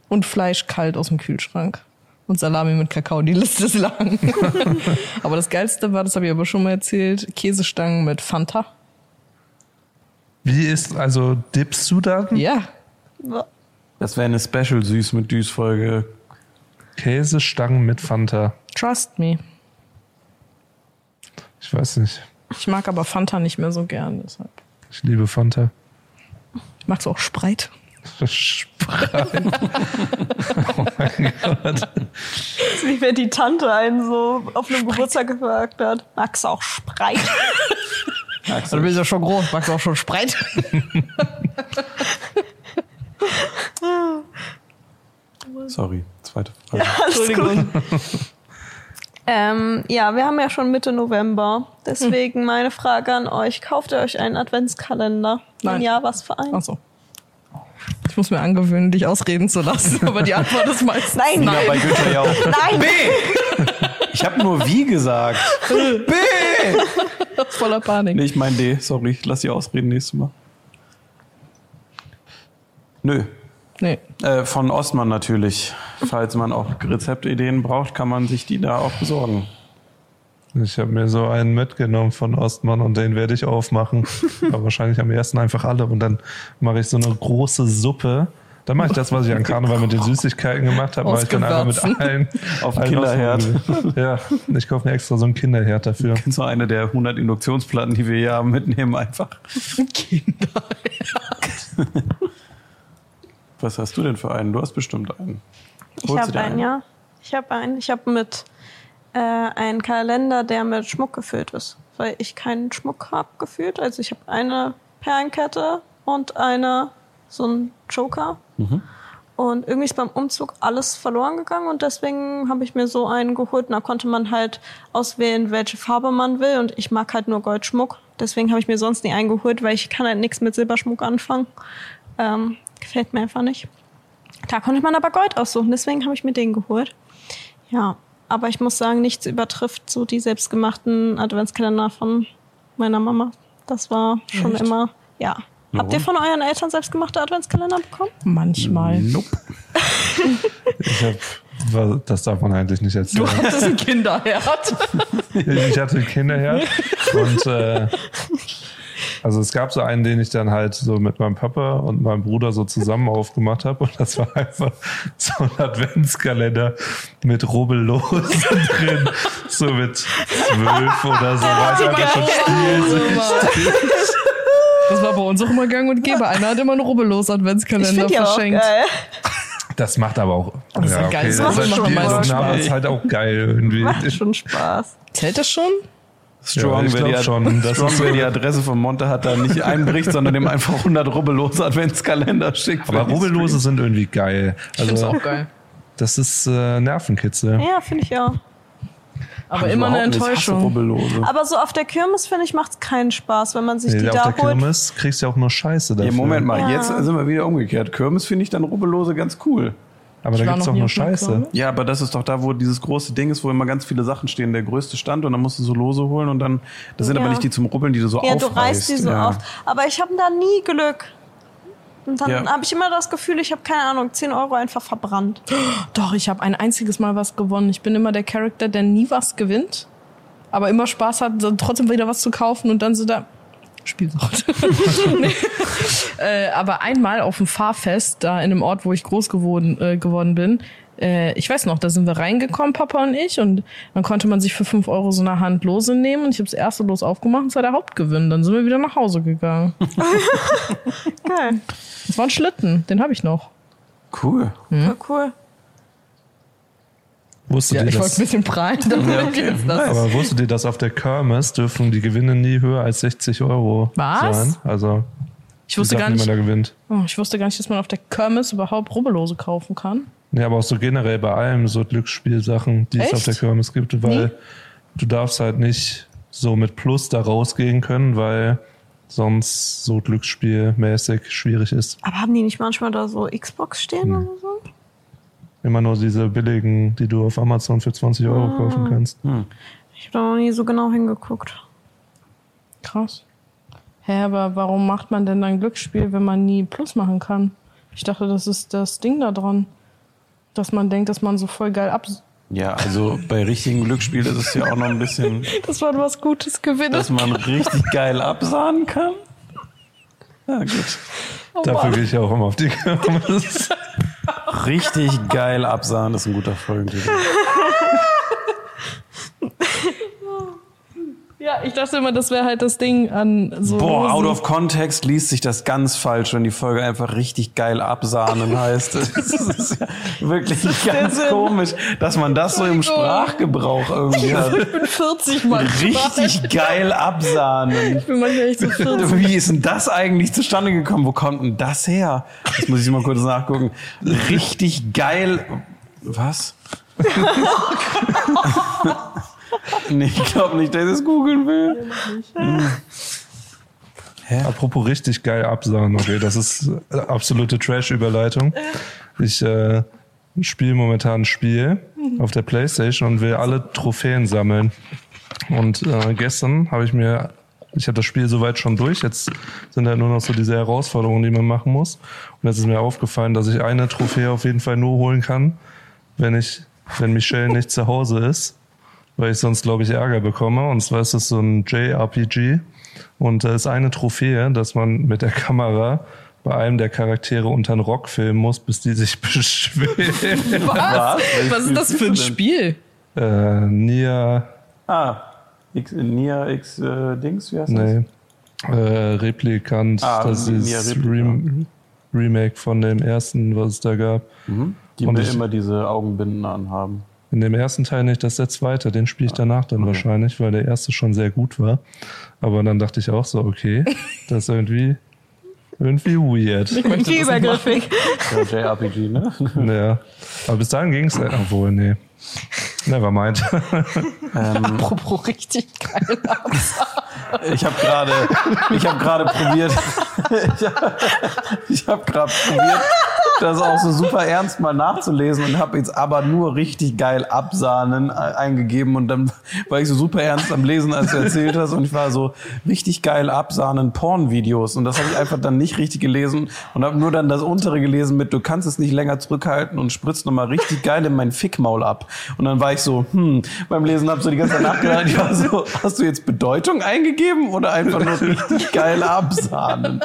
Und Fleisch kalt aus dem Kühlschrank. Und Salami mit Kakao. Die Liste ist lang. aber das Geilste war, das habe ich aber schon mal erzählt, Käsestangen mit Fanta. Wie ist, also dippst du da? Ja. Das wäre eine Special Süß mit Düs Folge. Käsestangen mit Fanta. Trust me. Ich weiß nicht. Ich mag aber Fanta nicht mehr so gern. Deshalb. Ich liebe Fanta. Magst du auch Spreit? Spreit. oh mein Gott. Wie wenn die Tante einen so auf einem Geburtstag gefragt hat. Magst du auch Spreit? Du bist ja schon groß. Magst du auch schon Spreit? Sorry, zweite Frage. Alles gut. Ähm, ja, wir haben ja schon Mitte November. Deswegen meine Frage an euch. Kauft ihr euch einen Adventskalender? Wenn Nein. ja, was für einen? Achso. Ich muss mir angewöhnen, dich ausreden zu lassen, aber die Antwort ist meistens Nein. Ja, bei Günther ja auch. Nein! B! Ich habe nur wie gesagt. B! voller Panik. Nee, ich mein D. Sorry, lass sie ausreden nächstes Mal. Nö. Nee. Äh, von Ostmann natürlich. Falls man auch Rezeptideen braucht, kann man sich die da auch besorgen. Ich habe mir so einen mitgenommen von Ostmann und den werde ich aufmachen. Aber wahrscheinlich am ersten einfach alle. Und dann mache ich so eine große Suppe. Dann mache ich das, was ich an Karneval mit den Süßigkeiten gemacht habe, mache ich dann einfach mit allen. Auf allen Kinderherd. Ja, ich kaufe mir extra so einen Kinderherd dafür. So eine der 100 Induktionsplatten, die wir hier haben, mitnehmen einfach. Kinder. Was hast du denn für einen? Du hast bestimmt einen. Ich Holst du habe dir einen, ja. Ich habe einen. Ich habe mit äh, einen Kalender, der mit Schmuck gefüllt ist. Weil ich keinen Schmuck habe gefühlt. Also ich habe eine Perlenkette und eine, so ein Joker. Und irgendwie ist beim Umzug alles verloren gegangen und deswegen habe ich mir so einen geholt. Und da konnte man halt auswählen, welche Farbe man will. Und ich mag halt nur Goldschmuck. Deswegen habe ich mir sonst nie einen geholt, weil ich kann halt nichts mit Silberschmuck anfangen. Ähm, gefällt mir einfach nicht. Da konnte man aber Gold aussuchen, deswegen habe ich mir den geholt. Ja, aber ich muss sagen, nichts übertrifft so die selbstgemachten Adventskalender von meiner Mama. Das war schon Echt? immer, ja. Habt ihr von euren Eltern selbstgemachte Adventskalender bekommen? Manchmal. Nope. Ich hab, das darf man eigentlich nicht Du erzählen. hattest einen Kinderherd. Ich hatte einen Kinderherd und äh, also es gab so einen, den ich dann halt so mit meinem Papa und meinem Bruder so zusammen aufgemacht habe und das war einfach so ein Adventskalender mit Rubbellosen drin, so mit zwölf oder so, einfach schon Spiel Das war bei uns auch immer gang und gäbe. Einer hat immer einen rubbellos Ich Adventskalender finde die aber auch verschenkt. geil. Das macht aber auch. Das ist ein geiles das Machen ist schon Spiel, meistens aber Spaß. ist halt auch geil irgendwie. Macht schon Spaß. Zählt das schon? Strong, Ja, ich wer, die, schon. Das Strong wer die Adresse von Monte hat, da nicht einbricht, sondern dem einfach 100 rubbellose Adventskalender schickt. Aber Rubbellose sind irgendwie geil. Ich Also auch geil. das ist äh, Nervenkitzel. Ja, finde ich auch. Aber immer eine Enttäuschung. Aber so auf der Kirmes, finde ich, macht es keinen Spaß, wenn man sich die Nee, auf da der holt. Kirmes kriegst du ja auch nur Scheiße dafür. Ja, Moment mal, Ja. jetzt sind wir wieder umgekehrt. Kirmes finde ich dann Rubbellose ganz cool. Aber Ich da gibt's nie nur Scheiße. Ja, aber das ist doch da, wo dieses große Ding ist, wo immer ganz viele Sachen stehen. Der größte Stand und dann musst du so Lose holen und dann, das sind Ja. aber nicht die zum Rubbeln, die du so Ja, aufreißt. du reißt die so ja. auf. Aber ich habe da nie Glück. Und dann Ja. habe ich immer das Gefühl, ich habe keine Ahnung, 10 Euro einfach verbrannt. Doch, ich habe ein einziges Mal was gewonnen. Ich bin immer der Charakter, der nie was gewinnt, aber immer Spaß hat, so trotzdem wieder was zu kaufen und dann so da. Spielsucht. nee. äh, aber einmal auf dem Fahrfest, da in einem Ort, wo ich groß geworden, äh, geworden bin, äh, ich weiß noch, da sind wir reingekommen, Papa und ich, und dann konnte man sich für 5 Euro so eine Hand Lose nehmen und ich habe das erste Los aufgemacht und es war der Hauptgewinn. Dann sind wir wieder nach Hause gegangen. Geil. Das war ein Schlitten, den habe ich noch. Cool. Voll cool. Wusstet Ja, ihr ich wollte das? ein bisschen prallen, damit Ja, okay. Aber wusstet ihr, dass auf der Kirmes dürfen die Gewinne nie höher als 60 Euro Was? sein? Also Ich wusste ich gar nicht, oh, ich wusste gar nicht, dass man auf der Kirmes überhaupt Rubbellose kaufen kann. Ja, aber auch so generell bei allem so Glücksspielsachen, die es Echt? auf der Kirmes gibt, weil Nie? du darfst halt nicht so mit Plus da rausgehen können, weil sonst so glücksspielmäßig schwierig ist. Aber haben die nicht manchmal da so Xbox stehen Hm. oder so? Immer nur diese billigen, die du auf Amazon für 20 Euro Ah. kaufen kannst. Ich habe da noch nie so genau hingeguckt. Krass. Hä, aber warum macht man denn dann Glücksspiel, wenn man nie Plus machen kann? Ich dachte, das ist das Ding da dran. Dass man denkt, dass man so voll geil ab... Ja, also bei richtigen Glücksspiel ist es ja auch noch ein bisschen, Dass man was Gutes gewinnt. dass man richtig geil absahnen kann. Ja, gut. Dafür gehe ich ja auch immer auf die Kirmes. Richtig geil absahnen, das ist ein guter Folgentitel. Ja, ich dachte immer, das wäre halt das Ding an so... Boah, Losen. out of context liest sich das ganz falsch, wenn die Folge einfach richtig geil absahnen heißt. Das ist ja wirklich ganz komisch, dass man das so im. Sprachgebrauch irgendwie hat. Ich bin 40 Mal. Richtig geil absahnen. Ich bin manchmal echt so 40. Wie ist denn das eigentlich zustande gekommen? Wo kommt denn das her? Das muss ich mal kurz nachgucken. Richtig geil. Was? nee, ich glaube nicht, dass ich es googeln will. Apropos richtig geil absahen, okay, das ist äh, absolute Trash-Überleitung. Ich äh, spiele momentan ein Spiel auf der Playstation und will alle Trophäen sammeln. Und äh, gestern habe ich mir, ich habe das Spiel soweit schon durch, jetzt sind halt nur noch so diese Herausforderungen, die man machen muss. Und jetzt ist mir aufgefallen, dass ich eine Trophäe auf jeden Fall nur holen kann, wenn ich, wenn Michelle nicht zu Hause ist, weil ich sonst, glaube ich, Ärger bekomme. Und zwar ist es so ein JRPG. Und da ist eine Trophäe, dass man mit der Kamera bei einem der Charaktere unter den Rock filmen muss, bis die sich beschweren. Was? Was ist das für ein Spiel? äh, Nia, Ah, X, Nia X äh, Dings, wie heißt das? nee, äh, Replikant, Ah, das Nia ist. Rem Remake von dem ersten, was es da gab. Mhm. Die Und mir immer diese Augenbinden anhaben. In dem ersten Teil nicht, das ist der zweite, den spiele ich danach dann wahrscheinlich, weil der erste schon sehr gut war. Aber dann dachte ich auch so, okay, das ist irgendwie, irgendwie weird. Wie übergriffig. Ja, JRPG, ne? Ja. Aber bis dahin ging es, obwohl, nee. Never mind. Apropos richtig geil. Ich habe gerade, ich habe gerade probiert, ich habe gerade probiert, das auch so super ernst mal nachzulesen und habe jetzt aber nur richtig geil Absahnen äh, eingegeben und dann war ich so super ernst am Lesen, als du erzählt hast und ich war so richtig geil Absahnen Pornvideos und das habe ich einfach dann nicht richtig gelesen und habe nur dann das untere gelesen mit du kannst es nicht länger zurückhalten und spritzt nochmal richtig geil in mein Fickmaul ab und dann war ich so hm beim Lesen habe so die ganze Zeit nachgedacht ich war so hast du jetzt Bedeutung eingegeben oder einfach nur richtig geil Absahnen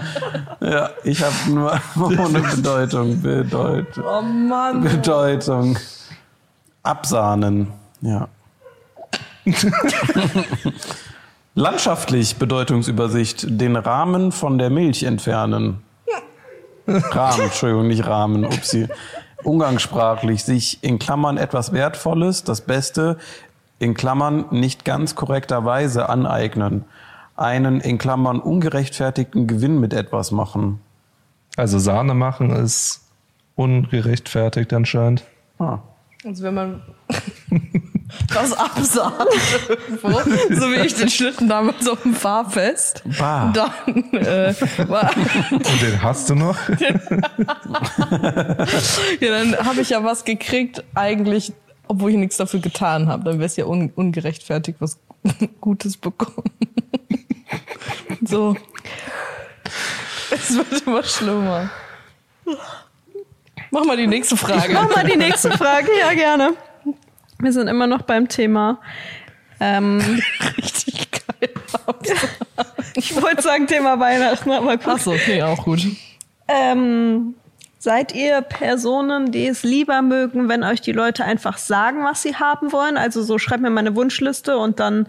ja ich habe nur ohne Bedeutung Bedeutung Oh Mann. Bedeutung. Absahnen, ja. Landschaftlich Bedeutungsübersicht. Den Rahmen von der Milch entfernen. Rahmen, Entschuldigung, nicht Rahmen, upsi. Umgangssprachlich sich in Klammern etwas Wertvolles, das Beste, in Klammern nicht ganz korrekterweise aneignen. Einen in Klammern ungerechtfertigten Gewinn mit etwas machen. Also Sahne machen ist ungerechtfertigt anscheinend. Ah. Also wenn man absagt irgendwo, so wie ich den Schlitten damals auf dem Fahrfest, Bah. dann äh, war, Und den hast du noch? ja, dann habe ich ja was gekriegt, eigentlich, obwohl ich nichts dafür getan habe. Dann wäre es ja un ungerechtfertigt was Gutes bekommen. so. Es wird immer schlimmer. Mach mal die nächste Frage. Mach mal die nächste Frage. Ja, gerne. Wir sind immer noch beim Thema. Ähm, Richtig geil. ich wollte sagen Thema Weihnachten, aber gut. Achso, okay, auch gut. Ähm, seid ihr Personen, die es lieber mögen, wenn euch die Leute einfach sagen, was sie haben wollen? Also so, schreibt mir meine Wunschliste und dann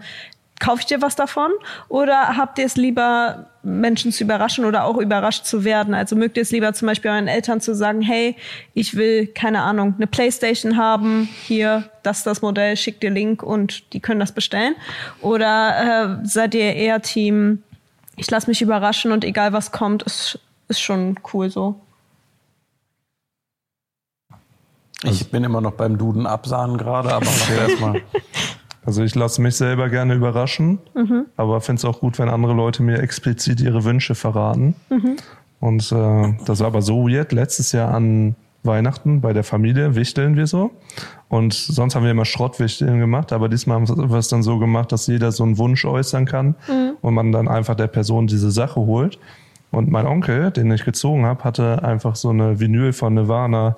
kaufe ich dir was davon? Oder habt ihr es lieber, Menschen zu überraschen oder auch überrascht zu werden? Also mögt ihr es lieber zum Beispiel euren Eltern zu sagen, hey, ich will, keine Ahnung, eine Playstation haben, hier, das ist das Modell, schick dir Link und die können das bestellen? Oder äh, seid ihr eher Team, ich lasse mich überraschen und egal was kommt, ist, ist schon cool so? Ich bin immer noch beim Duden absahnen gerade, aber mach erstmal. Also ich lasse mich selber gerne überraschen, aber finde es auch gut, wenn andere Leute mir explizit ihre Wünsche verraten. Und äh, das war aber so weird. Letztes Jahr an Weihnachten bei der Familie wichteln wir so. Und sonst haben wir immer Schrottwichteln gemacht, aber diesmal haben wir es dann so gemacht, dass jeder so einen Wunsch äußern kann und man dann einfach der Person diese Sache holt. Und mein Onkel, den ich gezogen habe, hatte einfach so eine Vinyl von Nirvana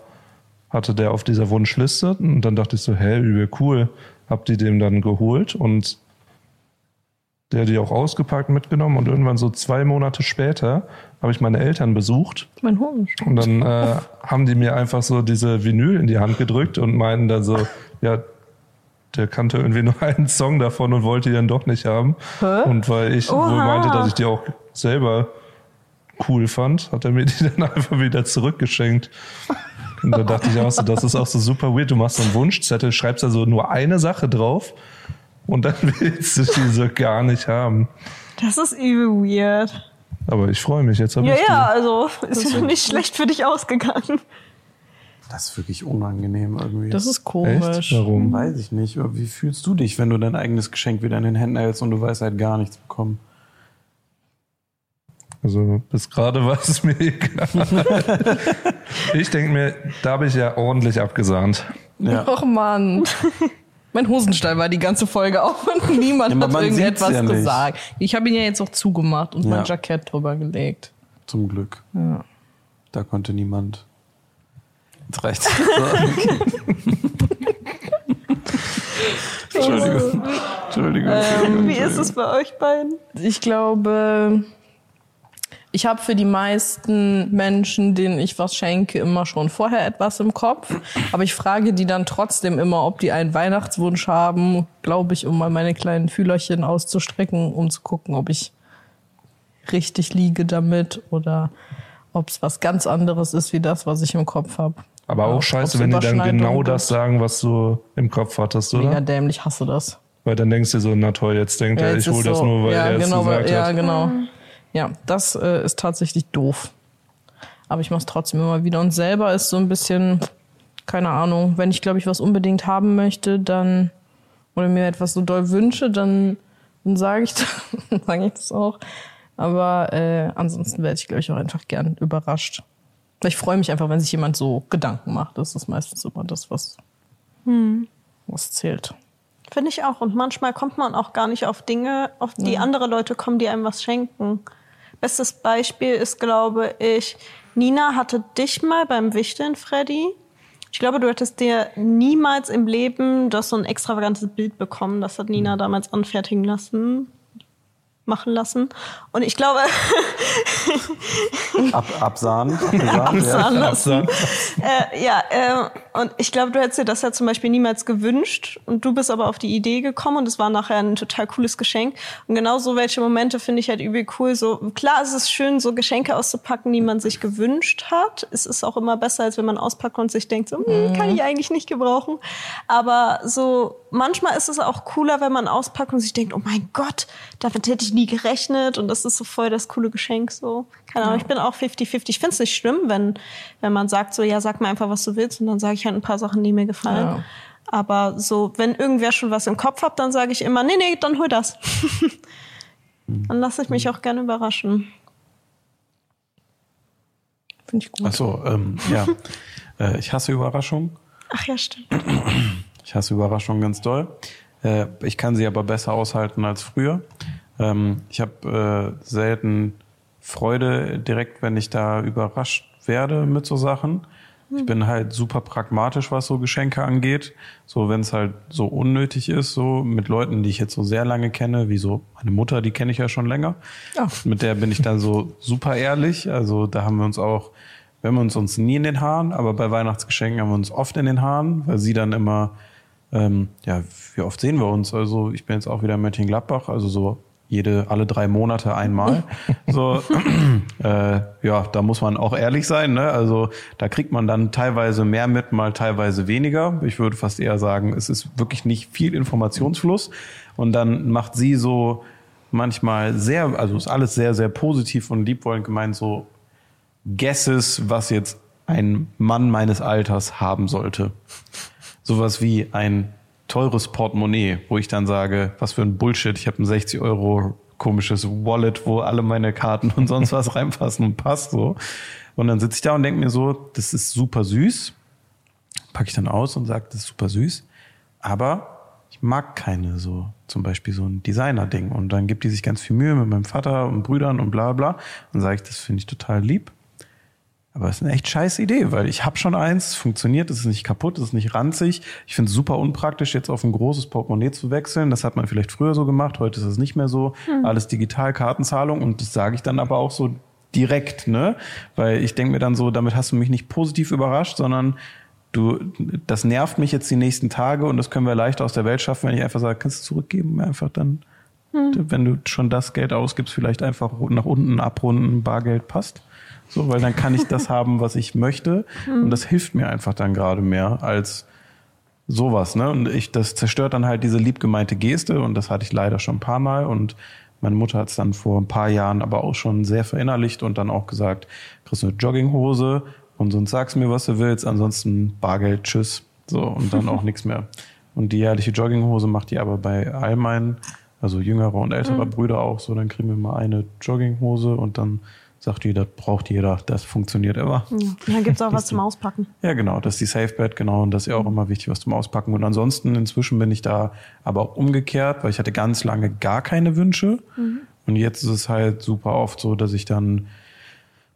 hatte der auf dieser Wunschliste und dann dachte ich so, hä, übel cool. Hab die dem dann geholt und der hat die auch ausgepackt mitgenommen und irgendwann so zwei Monate später habe ich meine Eltern besucht Mein Hund. und dann äh, haben die mir einfach so diese Vinyl in die Hand gedrückt und meinten dann so, ja, der kannte irgendwie nur einen Song davon und wollte die dann doch nicht haben. Und weil ich wohl Oha. meinte, dass ich die auch selber cool fand, hat er mir die dann einfach wieder zurückgeschenkt. Und da dachte ich auch so, das ist auch so super weird. Du machst so einen Wunschzettel, schreibst da so nur eine Sache drauf und dann willst du die so gar nicht haben. Das ist übel weird. Aber ich freue mich, jetzt habe Ja, ich die. ja, also ist ja nicht schlecht für dich ausgegangen. Das ist wirklich unangenehm irgendwie. Das ist komisch. Echt? Warum? Weiß ich nicht. Wie fühlst du dich, wenn du dein eigenes Geschenk wieder in den Händen hältst und du weißt halt gar nichts bekommen? Also bis gerade war es mir egal. ich denke mir, da habe ich ja ordentlich abgesahnt. Ja. Och Mann. Mein Hosenstall war die ganze Folge auf und niemand Ja, hat irgendetwas ja gesagt. Ich habe ihn ja jetzt auch zugemacht und mein Ja. Jackett drüber gelegt. Zum Glück. Ja. Da konnte niemand. Jetzt reicht's. So, okay. Entschuldigung. Entschuldigung. Entschuldigung. Wie ist es bei euch beiden? Ich glaube, ich habe für die meisten Menschen, denen ich was schenke, immer schon vorher etwas im Kopf. Aber ich frage die dann trotzdem immer, ob die einen Weihnachtswunsch haben, glaube ich, um mal meine kleinen Fühlerchen auszustrecken, um zu gucken, ob ich richtig liege damit oder ob es was ganz anderes ist wie das, was ich im Kopf habe. Aber auch Ja, scheiße, wenn die dann genau gibt. das sagen, was du im Kopf hattest, Mega oder? dämlich, hasse das. Weil dann denkst du so, na toll, jetzt denkt Ja, er, ich hole ist das so- nur, weil ja, er es genau, gesagt weil, Ja, hat. genau. Ja, das äh, ist tatsächlich doof. Aber ich mache es trotzdem immer wieder. Und selber ist so ein bisschen, keine Ahnung, wenn ich, glaube ich, was unbedingt haben möchte, dann, oder mir etwas so doll wünsche, dann, dann sage ich, sage ich das auch. Aber äh, ansonsten werde ich, glaube ich, auch einfach gern überrascht. Ich freue mich einfach, wenn sich jemand so Gedanken macht. Das ist meistens immer das, was, was zählt. Finde ich auch. Und manchmal kommt man auch gar nicht auf Dinge, auf die andere Leute kommen, die einem was schenken. Bestes Beispiel ist, glaube ich, Nina hatte dich mal beim Wichteln, Freddy. Ich glaube, du hättest dir niemals im Leben das so ein extravagantes Bild bekommen. Das hat Nina damals anfertigen lassen, machen lassen. Und ich glaube, Ab, absahnen. Abgesahnt, Absahnen ja. lassen. äh, ja, äh, und ich glaube, du hättest dir das ja zum Beispiel niemals gewünscht und du bist aber auf die Idee gekommen und es war nachher ein total cooles Geschenk. Und genau so welche Momente finde ich halt übel cool. So klar, es ist schön, so Geschenke auszupacken, die man sich gewünscht hat. Es ist auch immer besser, als wenn man auspackt und sich denkt, so, hm, kann ich eigentlich nicht gebrauchen. Aber so manchmal ist es auch cooler, wenn man auspackt und sich denkt, oh mein Gott, damit hätte ich nie gerechnet und das ist so voll das coole Geschenk. So, keine Ahnung, ich bin auch 50-50. Ich finde es nicht schlimm, wenn, wenn man sagt, so, ja, sag mir einfach, was du willst und dann sage ich halt ein paar Sachen, die mir gefallen. Ja. Aber so, wenn irgendwer schon was im Kopf hat, dann sage ich immer, nee, nee, dann hol das. dann lasse ich mich auch gerne überraschen. Finde ich gut. Ach so, ähm, ja. Äh, ich hasse Überraschungen. Ach ja, stimmt. Ich hasse Überraschungen ganz doll. Äh, ich kann sie aber besser aushalten als früher. Ähm, ich habe äh, selten Freude direkt, wenn ich da überrascht werde mit so Sachen. Ich bin halt super pragmatisch, was so Geschenke angeht. So, wenn es halt so unnötig ist, so mit Leuten, die ich jetzt so sehr lange kenne, wie so meine Mutter, die kenne ich ja schon länger. Ja. Mit der bin ich dann so super ehrlich. Also da haben wir uns auch, wir haben uns uns nie in den Haaren, aber bei Weihnachtsgeschenken haben wir uns oft in den Haaren, weil sie dann immer, ähm, ja, wie oft sehen wir uns? Also ich bin jetzt auch wieder in Mönchengladbach, also so jede, alle drei Monate einmal. so, äh, ja, da muss man auch ehrlich sein, ne? Also da kriegt man dann teilweise mehr mit, mal teilweise weniger. Ich würde fast eher sagen, es ist wirklich nicht viel Informationsfluss. Und dann macht sie so manchmal sehr, also ist alles sehr, sehr positiv und liebwollend gemeint, so Guesses, was jetzt ein Mann meines Alters haben sollte. Sowas wie ein teures Portemonnaie, wo ich dann sage, was für ein Bullshit, ich habe ein 60 Euro komisches Wallet, wo alle meine Karten und sonst was reinpassen und passt so. Und dann sitze ich da und denke mir so, das ist super süß. Packe ich dann aus und sage, das ist super süß. Aber ich mag keine so, zum Beispiel so ein Designer-Ding. Und dann gibt die sich ganz viel Mühe mit meinem Vater und Brüdern und bla bla. Dann sage ich, das finde ich total lieb. Aber es ist eine echt scheiß Idee, weil ich habe schon eins, funktioniert, es ist nicht kaputt, es ist nicht ranzig. Ich finde es super unpraktisch, jetzt auf ein großes Portemonnaie zu wechseln. Das hat man vielleicht früher so gemacht, heute ist es nicht mehr so. Alles digital, Kartenzahlung und das sage ich dann aber auch so direkt, ne? Weil ich denke mir dann so, damit hast du mich nicht positiv überrascht, sondern du, das nervt mich jetzt die nächsten Tage und das können wir leichter aus der Welt schaffen, wenn ich einfach sage, kannst du zurückgeben, einfach dann, wenn du schon das Geld ausgibst, vielleicht einfach nach unten abrunden, Bargeld passt. So, weil dann kann ich das haben, was ich möchte. Und das hilft mir einfach dann gerade mehr als sowas, ne? Und ich, das zerstört dann halt diese liebgemeinte Geste und das hatte ich leider schon ein paar Mal und meine Mutter hat es dann vor ein paar Jahren aber auch schon sehr verinnerlicht und dann auch gesagt, kriegst du eine Jogginghose und sonst sagst du mir, was du willst, ansonsten Bargeld, tschüss. So, und dann auch nichts mehr. Und die jährliche Jogginghose macht die aber bei all meinen, also jüngere und ältere Brüder auch so, dann kriegen wir mal eine Jogginghose und dann sagt die, das braucht jeder, das funktioniert immer. Ja. Dann gibt's auch was zum Auspacken. Ja, genau, das ist die Safe Bet, genau, und das ist ja auch immer wichtig, was zum Auspacken. Und ansonsten, inzwischen bin ich da aber auch umgekehrt, weil ich hatte ganz lange gar keine Wünsche. Und jetzt ist es halt super oft so, dass ich dann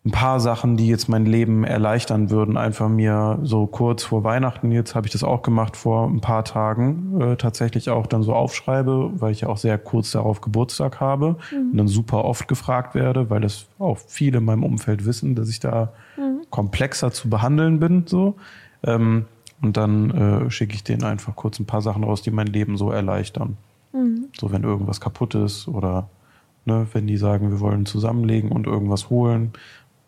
ein paar Sachen, die jetzt mein Leben erleichtern würden, einfach mir so kurz vor Weihnachten, jetzt habe ich das auch gemacht vor ein paar Tagen, äh, tatsächlich auch dann so aufschreibe, weil ich ja auch sehr kurz darauf Geburtstag habe und dann super oft gefragt werde, weil das auch viele in meinem Umfeld wissen, dass ich da komplexer zu behandeln bin, so. Ähm, und dann äh, schicke ich denen einfach kurz ein paar Sachen raus, die mein Leben so erleichtern. So, wenn irgendwas kaputt ist oder ne, wenn die sagen, wir wollen zusammenlegen und irgendwas holen.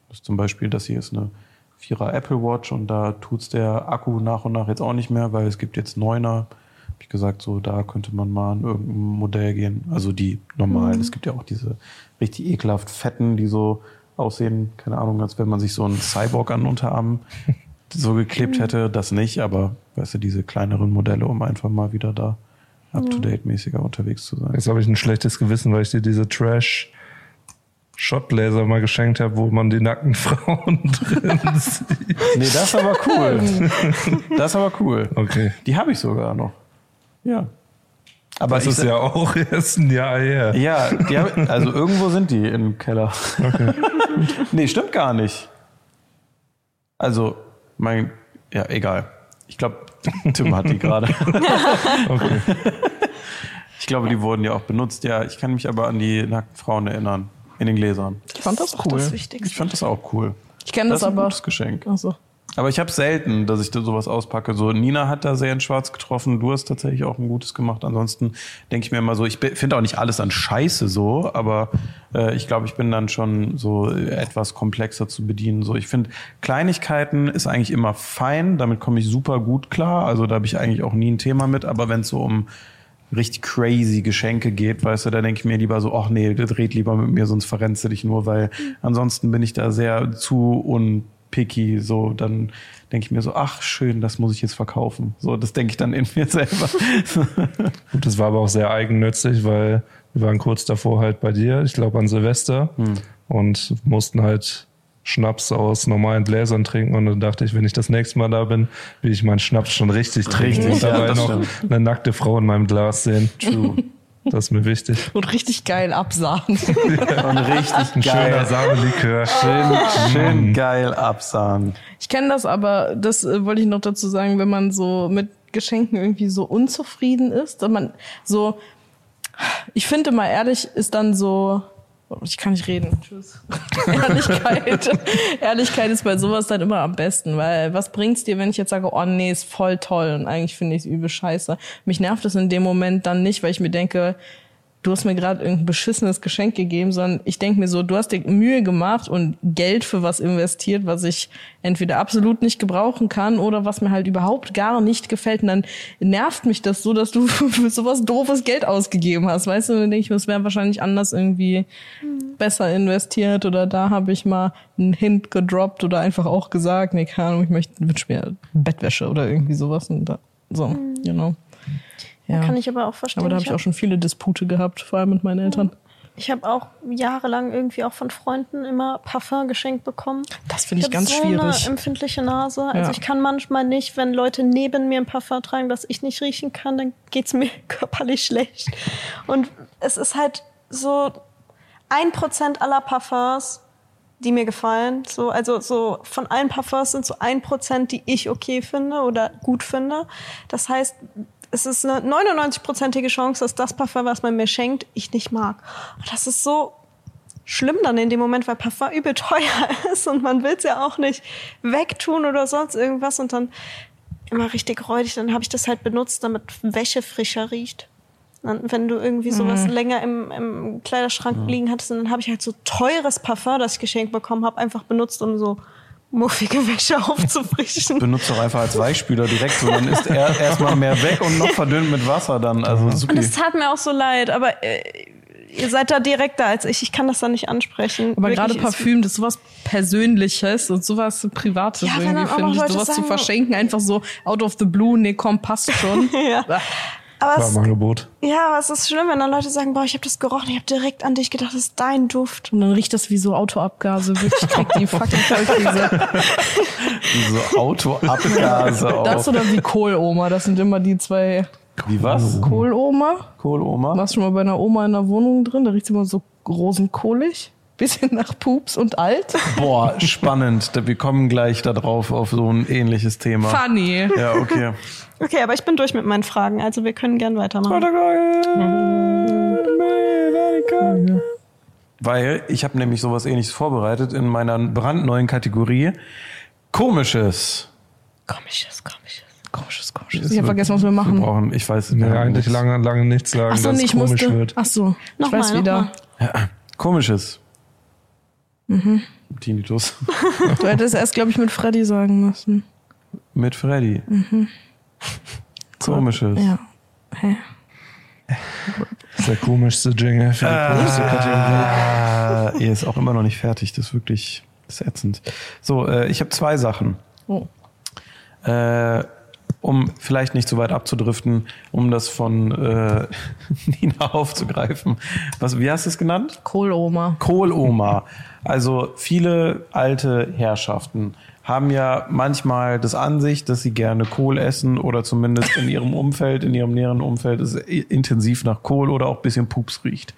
Das ist zum Beispiel, das hier ist eine Vierer Apple Watch und da tut's der Akku nach und nach jetzt auch nicht mehr, weil es gibt jetzt Neuner. Hab ich gesagt, so da könnte man mal in irgendein Modell gehen. Also die normalen. Es gibt ja auch diese richtig ekelhaft fetten, die so aussehen, keine Ahnung, als wenn man sich so einen Cyborg an den Unterarm so geklebt hätte. Das nicht, aber weißt du, diese kleineren Modelle, um einfach mal wieder da up-to-date-mäßiger unterwegs zu sein. Jetzt habe ich ein schlechtes Gewissen, weil ich dir diese Trash Shotlaser mal geschenkt habe, wo man die nackten Frauen drin sieht. Nee, das ist aber cool. Das ist aber cool. Okay. Die habe ich sogar noch. Ja. Aber Das ich ist ja auch erst ein Jahr her. Ja, die hab, also irgendwo sind die im Keller. Okay. Nee, stimmt gar nicht. Also, mein, ja, egal. Ich glaube, Tim hat die gerade. okay. Ich glaube, die wurden ja auch benutzt. Ja, ich kann mich aber an die nackten Frauen erinnern. In den Gläsern. Ich fand das Auch cool. das Ich fand das auch cool. Ich kenne Das das, ist ein aber. gutes Geschenk. Achso. Aber ich habe selten, dass ich da sowas auspacke. So Nina hat da sehr in Schwarz getroffen. Du hast tatsächlich auch ein gutes gemacht. Ansonsten denke ich mir immer so, ich finde auch nicht alles an Scheiße so, aber äh, ich glaube, ich bin dann schon so etwas komplexer zu bedienen. So, ich finde Kleinigkeiten ist eigentlich immer fein. Damit komme ich super gut klar. Also da habe ich eigentlich auch nie ein Thema mit. Aber wenn es so um richtig crazy Geschenke geht, weißt du, da denke ich mir lieber so, ach nee, red lieber mit mir, sonst verrennst du dich nur, weil ansonsten bin ich da sehr zu unpicky, so, dann denke ich mir so, ach schön, das muss ich jetzt verkaufen. So, das denke ich dann in mir selber. Gut, das war aber auch sehr eigennützig, weil wir waren kurz davor halt bei dir, ich glaube an Silvester, und mussten halt Schnaps aus normalen Gläsern trinken. Und dann dachte ich, wenn ich das nächste Mal da bin, will ich meinen Schnaps schon richtig trinken Richtig, und ja, dabei das noch stimmt. eine nackte Frau in meinem Glas sehen. True. Das ist mir wichtig. Und richtig geil absahen. Und richtig Ein schöner geil. Samenlikör. Schön, schön geil absahen. Ich kenne das aber, das äh, wollte ich noch dazu sagen, wenn man so mit Geschenken irgendwie so unzufrieden ist, dass man so, ich finde mal ehrlich, ist dann so, ich kann nicht reden, tschüss. Ehrlichkeit. Ehrlichkeit ist bei sowas dann immer am besten, weil was bringt's dir, wenn ich jetzt sage, oh nee, ist voll toll und eigentlich finde ich es übel scheiße. Mich nervt es in dem Moment dann nicht, weil ich mir denke, du hast mir gerade irgendein beschissenes Geschenk gegeben, sondern ich denke mir so, du hast dir Mühe gemacht und Geld für was investiert, was ich entweder absolut nicht gebrauchen kann oder was mir halt überhaupt gar nicht gefällt. Und dann nervt mich das so, dass du für sowas doofes Geld ausgegeben hast. Weißt du, dann denke ich mir, es wäre wahrscheinlich anders irgendwie besser investiert oder da habe ich mal einen Hint gedroppt oder einfach auch gesagt, nee, keine Ahnung, ich möchte wünsch mir Bettwäsche oder irgendwie sowas. Und da, so, you know. Ja. Kann ich aber auch verstehen. Aber da habe ich auch schon viele Dispute gehabt, vor allem mit meinen Eltern. Ich habe auch jahrelang irgendwie auch von Freunden immer Parfum geschenkt bekommen. Das finde ich, hab ganz so schwierig. eine empfindliche Nase. Also Ja. ich kann manchmal nicht, wenn Leute neben mir ein Parfum tragen, das ich nicht riechen kann, dann geht's mir körperlich schlecht. Und es ist halt so ein Prozent aller Parfums, die mir gefallen. So, also so von allen Parfums sind so ein Prozent, die ich okay finde oder gut finde. Das heißt, es ist eine 99-prozentige Chance, dass das Parfum, was man mir schenkt, ich nicht mag. Und das ist so schlimm dann in dem Moment, weil Parfum übel teuer ist und man will es ja auch nicht wegtun oder sonst irgendwas und dann immer richtig räudig. Dann habe ich das halt benutzt, damit Wäsche frischer riecht. Dann, wenn du irgendwie sowas länger im, im Kleiderschrank liegen hattest, dann habe ich halt so teures Parfum, das ich geschenkt bekommen habe, einfach benutzt, um so muffige Wäsche aufzufrischen. Benutzt doch einfach als Weichspüler direkt so, dann ist er erstmal mehr weg und noch verdünnt mit Wasser dann. Also Und super. es tat mir auch so leid, aber äh, ihr seid da direkter als ich. Ich kann das da nicht ansprechen. Aber Wirklich, gerade Parfüm, das ist sowas Persönliches und sowas Privates Ja, wenn irgendwie, dann auch finde ich. Leute Sowas zu verschenken, einfach so out of the blue, nee, komm, passt schon. Ja. Aber War es, im Angebot. ja, aber es ist schlimm, wenn dann Leute sagen, boah, ich habe das gerochen, ich habe direkt an dich gedacht, das ist dein Duft. Und dann riecht das wie so Autoabgase. Wirklich, ich krieg die fucking Vollkrise. So Autoabgase auch. Das oder wie Kohloma. Das sind immer die zwei. Wie was? Kohloma? Kohloma? Warst du schon mal bei einer Oma in der Wohnung drin? Da riecht immer so rosenkohlig. Bisschen nach Pups und alt. Boah, spannend. Wir kommen gleich da drauf auf so ein ähnliches Thema. Funny. Ja, okay. Okay, aber ich bin durch mit meinen Fragen, also wir können gern weitermachen. Weil ich habe nämlich sowas ähnliches vorbereitet in meiner brandneuen Kategorie. Komisches. Komisches, komisches. Komisches, komisches. Ich habe vergessen, was wir Wir machen. brauchen, ich weiß es Nee, eigentlich nicht. lange, lange nichts sagen, Ach so, dass nee, es ich komisch musste. wird. Ach so, ich Nochmal, weiß wieder. nochmal. Komisches. Mhm. Tinnitus. Du hättest erst, glaube ich, mit Freddy sagen müssen. Mit Freddy. Komisches. Mhm. Ja. Hä? Das ist der komischste Jingle für die komischste Kategorie. Ah, ihr ist auch immer noch nicht fertig. Das ist wirklich das ist ätzend. So, äh, ich habe zwei Sachen. Oh. Äh, um vielleicht nicht zu weit abzudriften, um das von äh, Nina aufzugreifen. Was, wie hast du es genannt? Kohloma. Kohloma. Also viele alte Herrschaften haben ja manchmal das Ansicht, dass sie gerne Kohl essen oder zumindest in ihrem Umfeld, in ihrem näheren Umfeld es intensiv nach Kohl oder auch ein bisschen Pups riecht.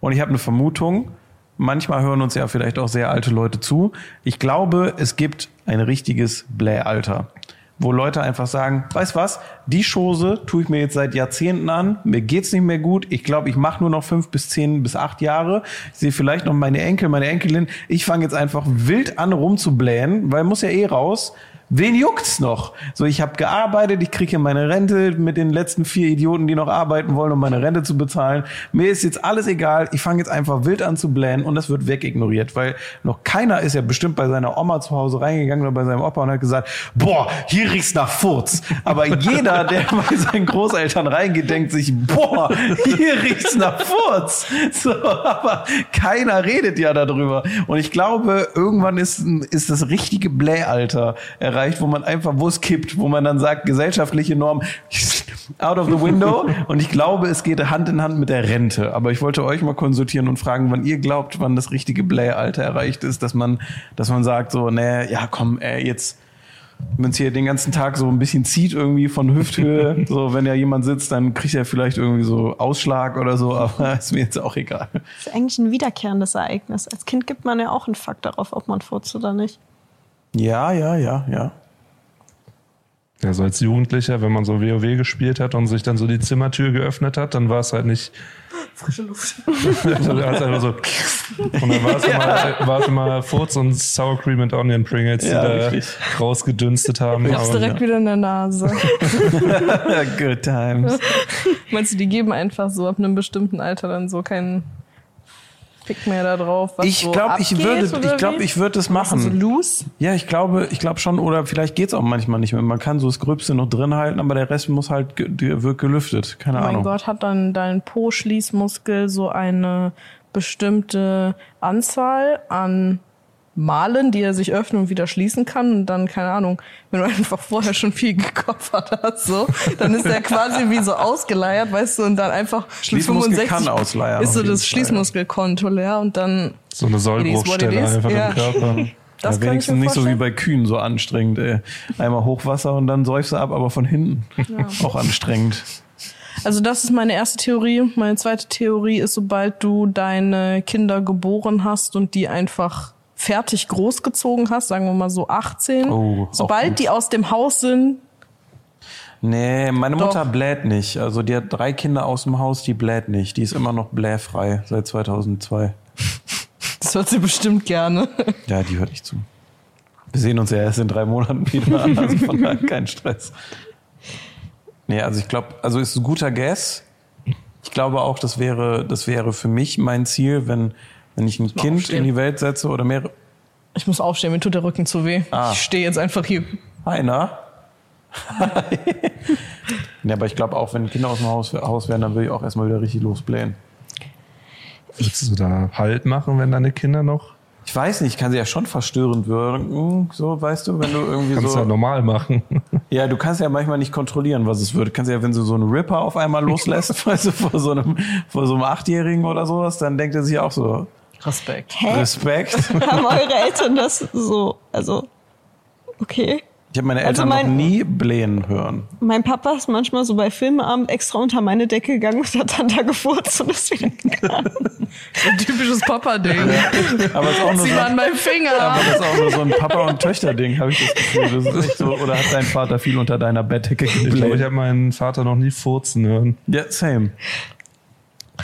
Und ich habe eine Vermutung, manchmal hören uns ja vielleicht auch sehr alte Leute zu. Ich glaube, es gibt ein richtiges Blähalter wo Leute einfach sagen, weißt was, die Chose tue ich mir jetzt seit Jahrzehnten an, mir geht's nicht mehr gut, ich glaube, ich mache nur noch fünf bis zehn bis acht Jahre, ich sehe vielleicht noch meine Enkel, meine Enkelin, ich fange jetzt einfach wild an rumzublähen, weil muss ja eh raus. Wen juckt's noch? So, ich habe gearbeitet, ich kriege hier meine Rente mit den letzten vier Idioten, die noch arbeiten wollen, um meine Rente zu bezahlen. Mir ist jetzt alles egal. Ich fange jetzt einfach wild an zu blähen und das wird wegignoriert, weil noch keiner ist ja bestimmt bei seiner Oma zu Hause reingegangen oder bei seinem Opa und hat gesagt, boah, hier riecht's nach Furz. Aber jeder, der bei seinen Großeltern reingeht, denkt sich, boah, hier riecht's nach Furz. So, aber keiner redet ja darüber. Und ich glaube, irgendwann ist, ist das richtige Blähalter erreicht, wo man einfach, wo es kippt, wo man dann sagt, gesellschaftliche Norm out of the window. Und ich glaube, es geht Hand in Hand mit der Rente. Aber ich wollte euch mal konsultieren und fragen, wann ihr glaubt, wann das richtige Blähalter erreicht ist, dass man, dass man sagt so, nee, ja komm, ey, jetzt wenn es hier den ganzen Tag so ein bisschen zieht irgendwie von Hüfthöhe, so wenn ja jemand sitzt, dann kriegt er vielleicht irgendwie so Ausschlag oder so, aber ist mir jetzt auch egal. Das ist eigentlich ein wiederkehrendes Ereignis. Als Kind gibt man ja auch einen Fakt darauf, ob man furzt oder nicht. Ja, ja, ja, ja. Ja, so als Jugendlicher, wenn man so WoW gespielt hat und sich dann so die Zimmertür geöffnet hat, dann war es halt nicht. Frische Luft. Also hat's einfach so. Und dann war es immer, war es immer Furz und Sour Cream and Onion Pringles, die Ja, da richtig. rausgedünstet haben. Ich hab's direkt wieder in der Nase. Good times. Meinst du, die geben einfach so ab einem bestimmten Alter dann so keinen Fick mehr da drauf? Was Ich so glaube, ich würde, ich glaube, ich würde das Machst du so machen. loose? Ja, ich glaube, ich glaube schon, oder vielleicht geht's auch manchmal nicht mehr. Man kann so das Gröbste noch drin halten, aber der Rest muss halt, wird gelüftet. Keine Oh mein Ahnung. Gott, hat dann dein Po-Schließmuskel so eine bestimmte Anzahl an Malen, die er sich öffnen und wieder schließen kann und dann, keine Ahnung, wenn du einfach vorher schon viel gekoffert hast, so, dann ist der quasi wie so ausgeleiert, weißt du, und dann einfach Schließmuskel kann ausleiern, ist so das Schließmuskelkonto leer und dann, So eine Sollbruchstelle einfach Ja. im Körper. das ja, wenigstens nicht so wie bei Kühen so anstrengend. Ey. Einmal Hochwasser und dann säufst du ab, aber von hinten. Auch anstrengend. Also das ist meine erste Theorie. Meine zweite Theorie ist, sobald du deine Kinder geboren hast und die einfach fertig großgezogen hast, sagen wir mal so 18, Oh, sobald die aus dem Haus sind, Nee, meine Doch. Mutter bläht nicht. Also die hat drei Kinder aus dem Haus, die bläht nicht. Die ist immer noch blähfrei seit 2002. das hört sie bestimmt gerne. Ja, die hört nicht zu. Wir sehen uns ja erst in drei Monaten wieder, also von daher kein Stress. Nee, also ich glaube, also ist ein guter Guess. Ich glaube auch, das wäre, das wäre für mich mein Ziel, wenn, wenn ich ein mal Kind aufstehen. in die Welt setze oder mehrere. Ich muss aufstehen, mir tut der Rücken zu weh. Ah. Ich stehe jetzt einfach hier. Einer. ja, aber ich glaube auch, wenn Kinder aus dem Haus, Haus wären, dann will ich auch erstmal wieder richtig losblähen. Würdest du da Halt machen, wenn deine Kinder noch? Ich weiß nicht, kann sie ja schon verstörend wirken, so, weißt du, wenn du irgendwie Kannst so. ja normal machen. Ja, du kannst ja manchmal nicht kontrollieren, was es wird. Du kannst ja, wenn du so einen Ripper auf einmal loslässt, weißt du, vor so einem, vor so einem Achtjährigen oder sowas, dann denkt er sich auch so, Respekt. Hä? Respekt. Haben eure Eltern das so? Also, okay. Ich habe meine Also Eltern noch mein- nie blähen hören. Mein Papa ist manchmal so bei Filmeabend extra unter meine Decke gegangen und hat dann da gefurzt und ist wieder gegangen. Ein typisches Papa-Ding. Aber ist auch nur Sieh so, mal an meinem Finger. aber das ist auch nur so ein Papa- und Töchter-Ding, habe ich das Gefühl. Das ist echt so, oder hat dein Vater viel unter deiner Bettdecke Ich glaube, ich gebläht? habe meinen Vater noch nie furzen hören. Ja, same.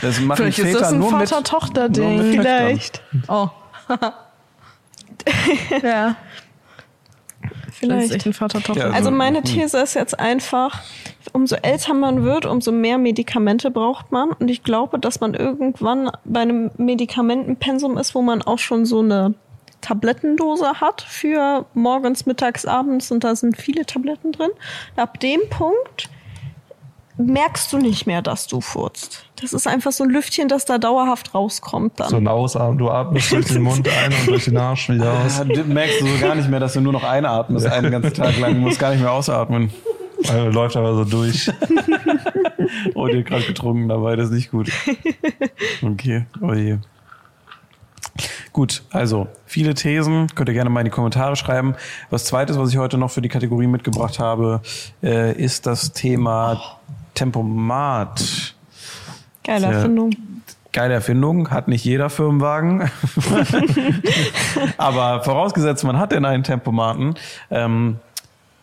Das machen Vielleicht ist Väter das ein nur mit, nur Vater-Tochter-Ding. mit Vielleicht. Oh. ja. Vielleicht ist echt ein Vater-Tochter. Ja, Also Mhm. meine These ist jetzt einfach, umso älter man wird, umso mehr Medikamente braucht man. Und ich glaube, dass man irgendwann bei einem Medikamentenpensum ist, wo man auch schon so eine Tablettendose hat für morgens, mittags, abends und da sind viele Tabletten drin. Ab dem Punkt merkst du nicht mehr, dass du furzt. Das ist einfach so ein Lüftchen, das da dauerhaft rauskommt dann. So ein Ausatmen, du atmest durch den Mund ein und durch den Arsch wieder aus. Ja, du merkst du so gar nicht mehr, dass du nur noch einatmest einen ganzen Tag lang. Du musst gar nicht mehr ausatmen. Also läuft aber so durch. Oh, die hat gerade getrunken dabei, das ist nicht gut. Okay, oh je. Gut, also viele Thesen, könnt ihr gerne mal in die Kommentare schreiben. Was zweites, was ich heute noch für die Kategorie mitgebracht habe, äh, ist das Thema Tempomat. Geile. Erfindung. Geile Erfindung, hat nicht jeder Firmenwagen. Aber vorausgesetzt, man hat denn einen Tempomaten, ähm,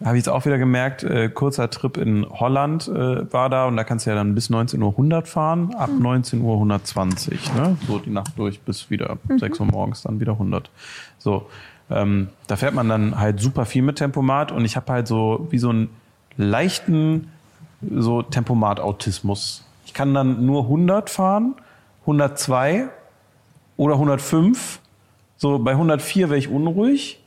habe ich jetzt auch wieder gemerkt, äh, kurzer Trip in Holland äh, war da und da kannst du ja dann bis 19 Uhr 100 fahren, ab 19 Uhr 120, ne? so die Nacht durch bis wieder 6 Uhr morgens dann wieder 100. So, ähm, da fährt man dann halt super viel mit Tempomat und ich habe halt so wie so einen leichten so Tempomat-Autismus. Ich kann dann nur 100 fahren, 102 oder 105. So bei 104 wäre ich unruhig.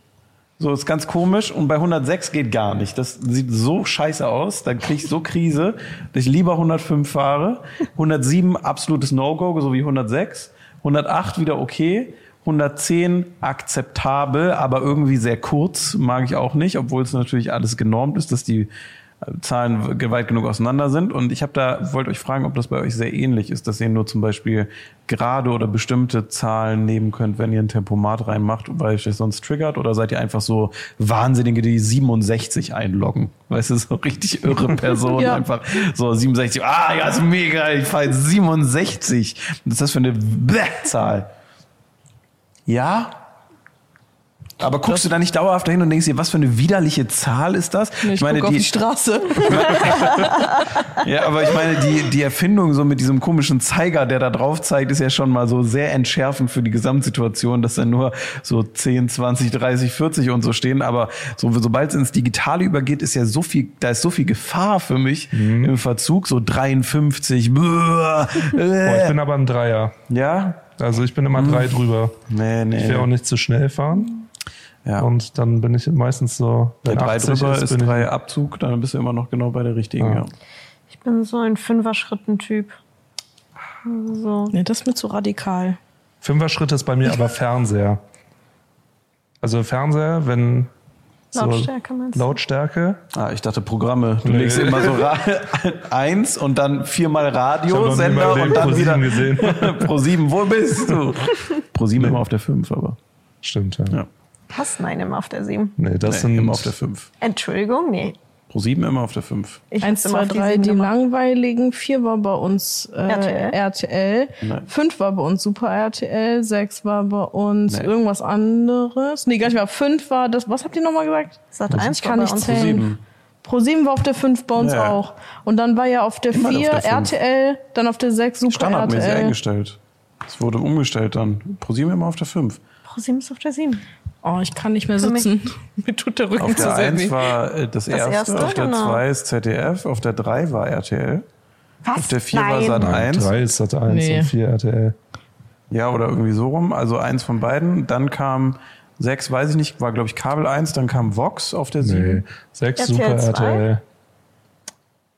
So ist ganz komisch. Und bei 106 geht gar nicht. Das sieht so scheiße aus. Dann kriege ich so Krise, dass ich lieber 105 fahre. 107 absolutes No-Go, so wie 106. 108 wieder okay. 110 akzeptabel, aber irgendwie sehr kurz, mag ich auch nicht, obwohl es natürlich alles genormt ist, dass die Zahlen weit genug auseinander sind. Und ich habe da, wollte euch fragen, ob das bei euch sehr ähnlich ist, dass ihr nur zum Beispiel gerade oder bestimmte Zahlen nehmen könnt, wenn ihr ein Tempomat reinmacht, weil euch das sonst triggert, oder seid ihr einfach so Wahnsinnige, die 67 einloggen? Weißt du, so richtig irre Personen, Ja. einfach so 67, ah, ja, ist mega, ich fahre jetzt 67. Was ist das für eine Bäh-Zahl? Ja? Aber guckst du da nicht dauerhaft dahin und denkst dir, was für eine widerliche Zahl ist das? ich guck auf die Straße. Ja, aber ich meine, die, die Erfindung so mit diesem komischen Zeiger, der da drauf zeigt, ist ja schon mal so sehr entschärfend für die Gesamtsituation, dass dann nur so 10, 20, 30, 40 und so stehen. Aber so, sobald es ins Digitale übergeht, ist ja so viel, da ist so viel Gefahr für mich im Verzug, so 53. Boah, Boah, ich äh. bin aber ein Dreier. Ja? Also ich bin immer drei drüber. Nee, nee. Ich will auch nicht zu schnell fahren. Ja. Und dann bin ich meistens so, Bei wenn drei 80 drüber ist bin ich- drei Abzug, dann bist du immer noch genau bei der richtigen. Ja. Ich bin so ein Fünfer-Schritten-Typ. So. Nee, das ist mir zu radikal. Fünfer-Schritt ist bei mir aber Fernseher. Also Fernseher, wenn so Lautstärke meinst du? Lautstärke. Ah, ich dachte Programme. Du Nee. legst immer so Ra eins und dann viermal Radiosender und dann Leben wieder ProSieben gesehen. Pro 7, wo bist du? Pro 7 immer auf der 5, aber. Stimmt, ja. Ja. Hast nein immer auf der 7. Nee, das Nee, sind immer auf der 5. Entschuldigung, nee. Pro 7 immer auf der 5. Ich Eins, hab's immer zwei, auf die drei, sieben die langweiligen. Vier war bei uns äh, RTL. RTL. Nein. Fünf war bei uns Super RTL. Sechs war bei uns Nee. irgendwas anderes. Nee, gar nicht mal. Fünf war das. Was habt ihr nochmal gesagt? Sat 1 Ich kann nicht Pro zählen. 7. Pro 7 war auf der 5 bei uns Ja. auch. Und dann war ja auf der Immer 4 auf der fünf. RTL, dann auf der 6 Super Standardmäßig RTL. eingestellt. Es wurde umgestellt dann. Pro 7 immer auf der 5. Pro 7 ist auf der 7. Oh, ich kann nicht mehr sitzen. Mir tut der Rücken Auf zu der sehr 1 weh. war äh, das, erste, erste, auf der genau. 2 ist ZDF, auf der 3 war RTL. Was? Auf der 4 war. Sat Nein, 1. drei ist Sat 1 Nee. und vier RTL. Ja, oder irgendwie so rum. Also eins von beiden. Dann kam 6, weiß ich nicht, war glaube ich Kabel 1, dann kam Vox auf der 7. Nee. Sechs RTL Super zwei? RTL.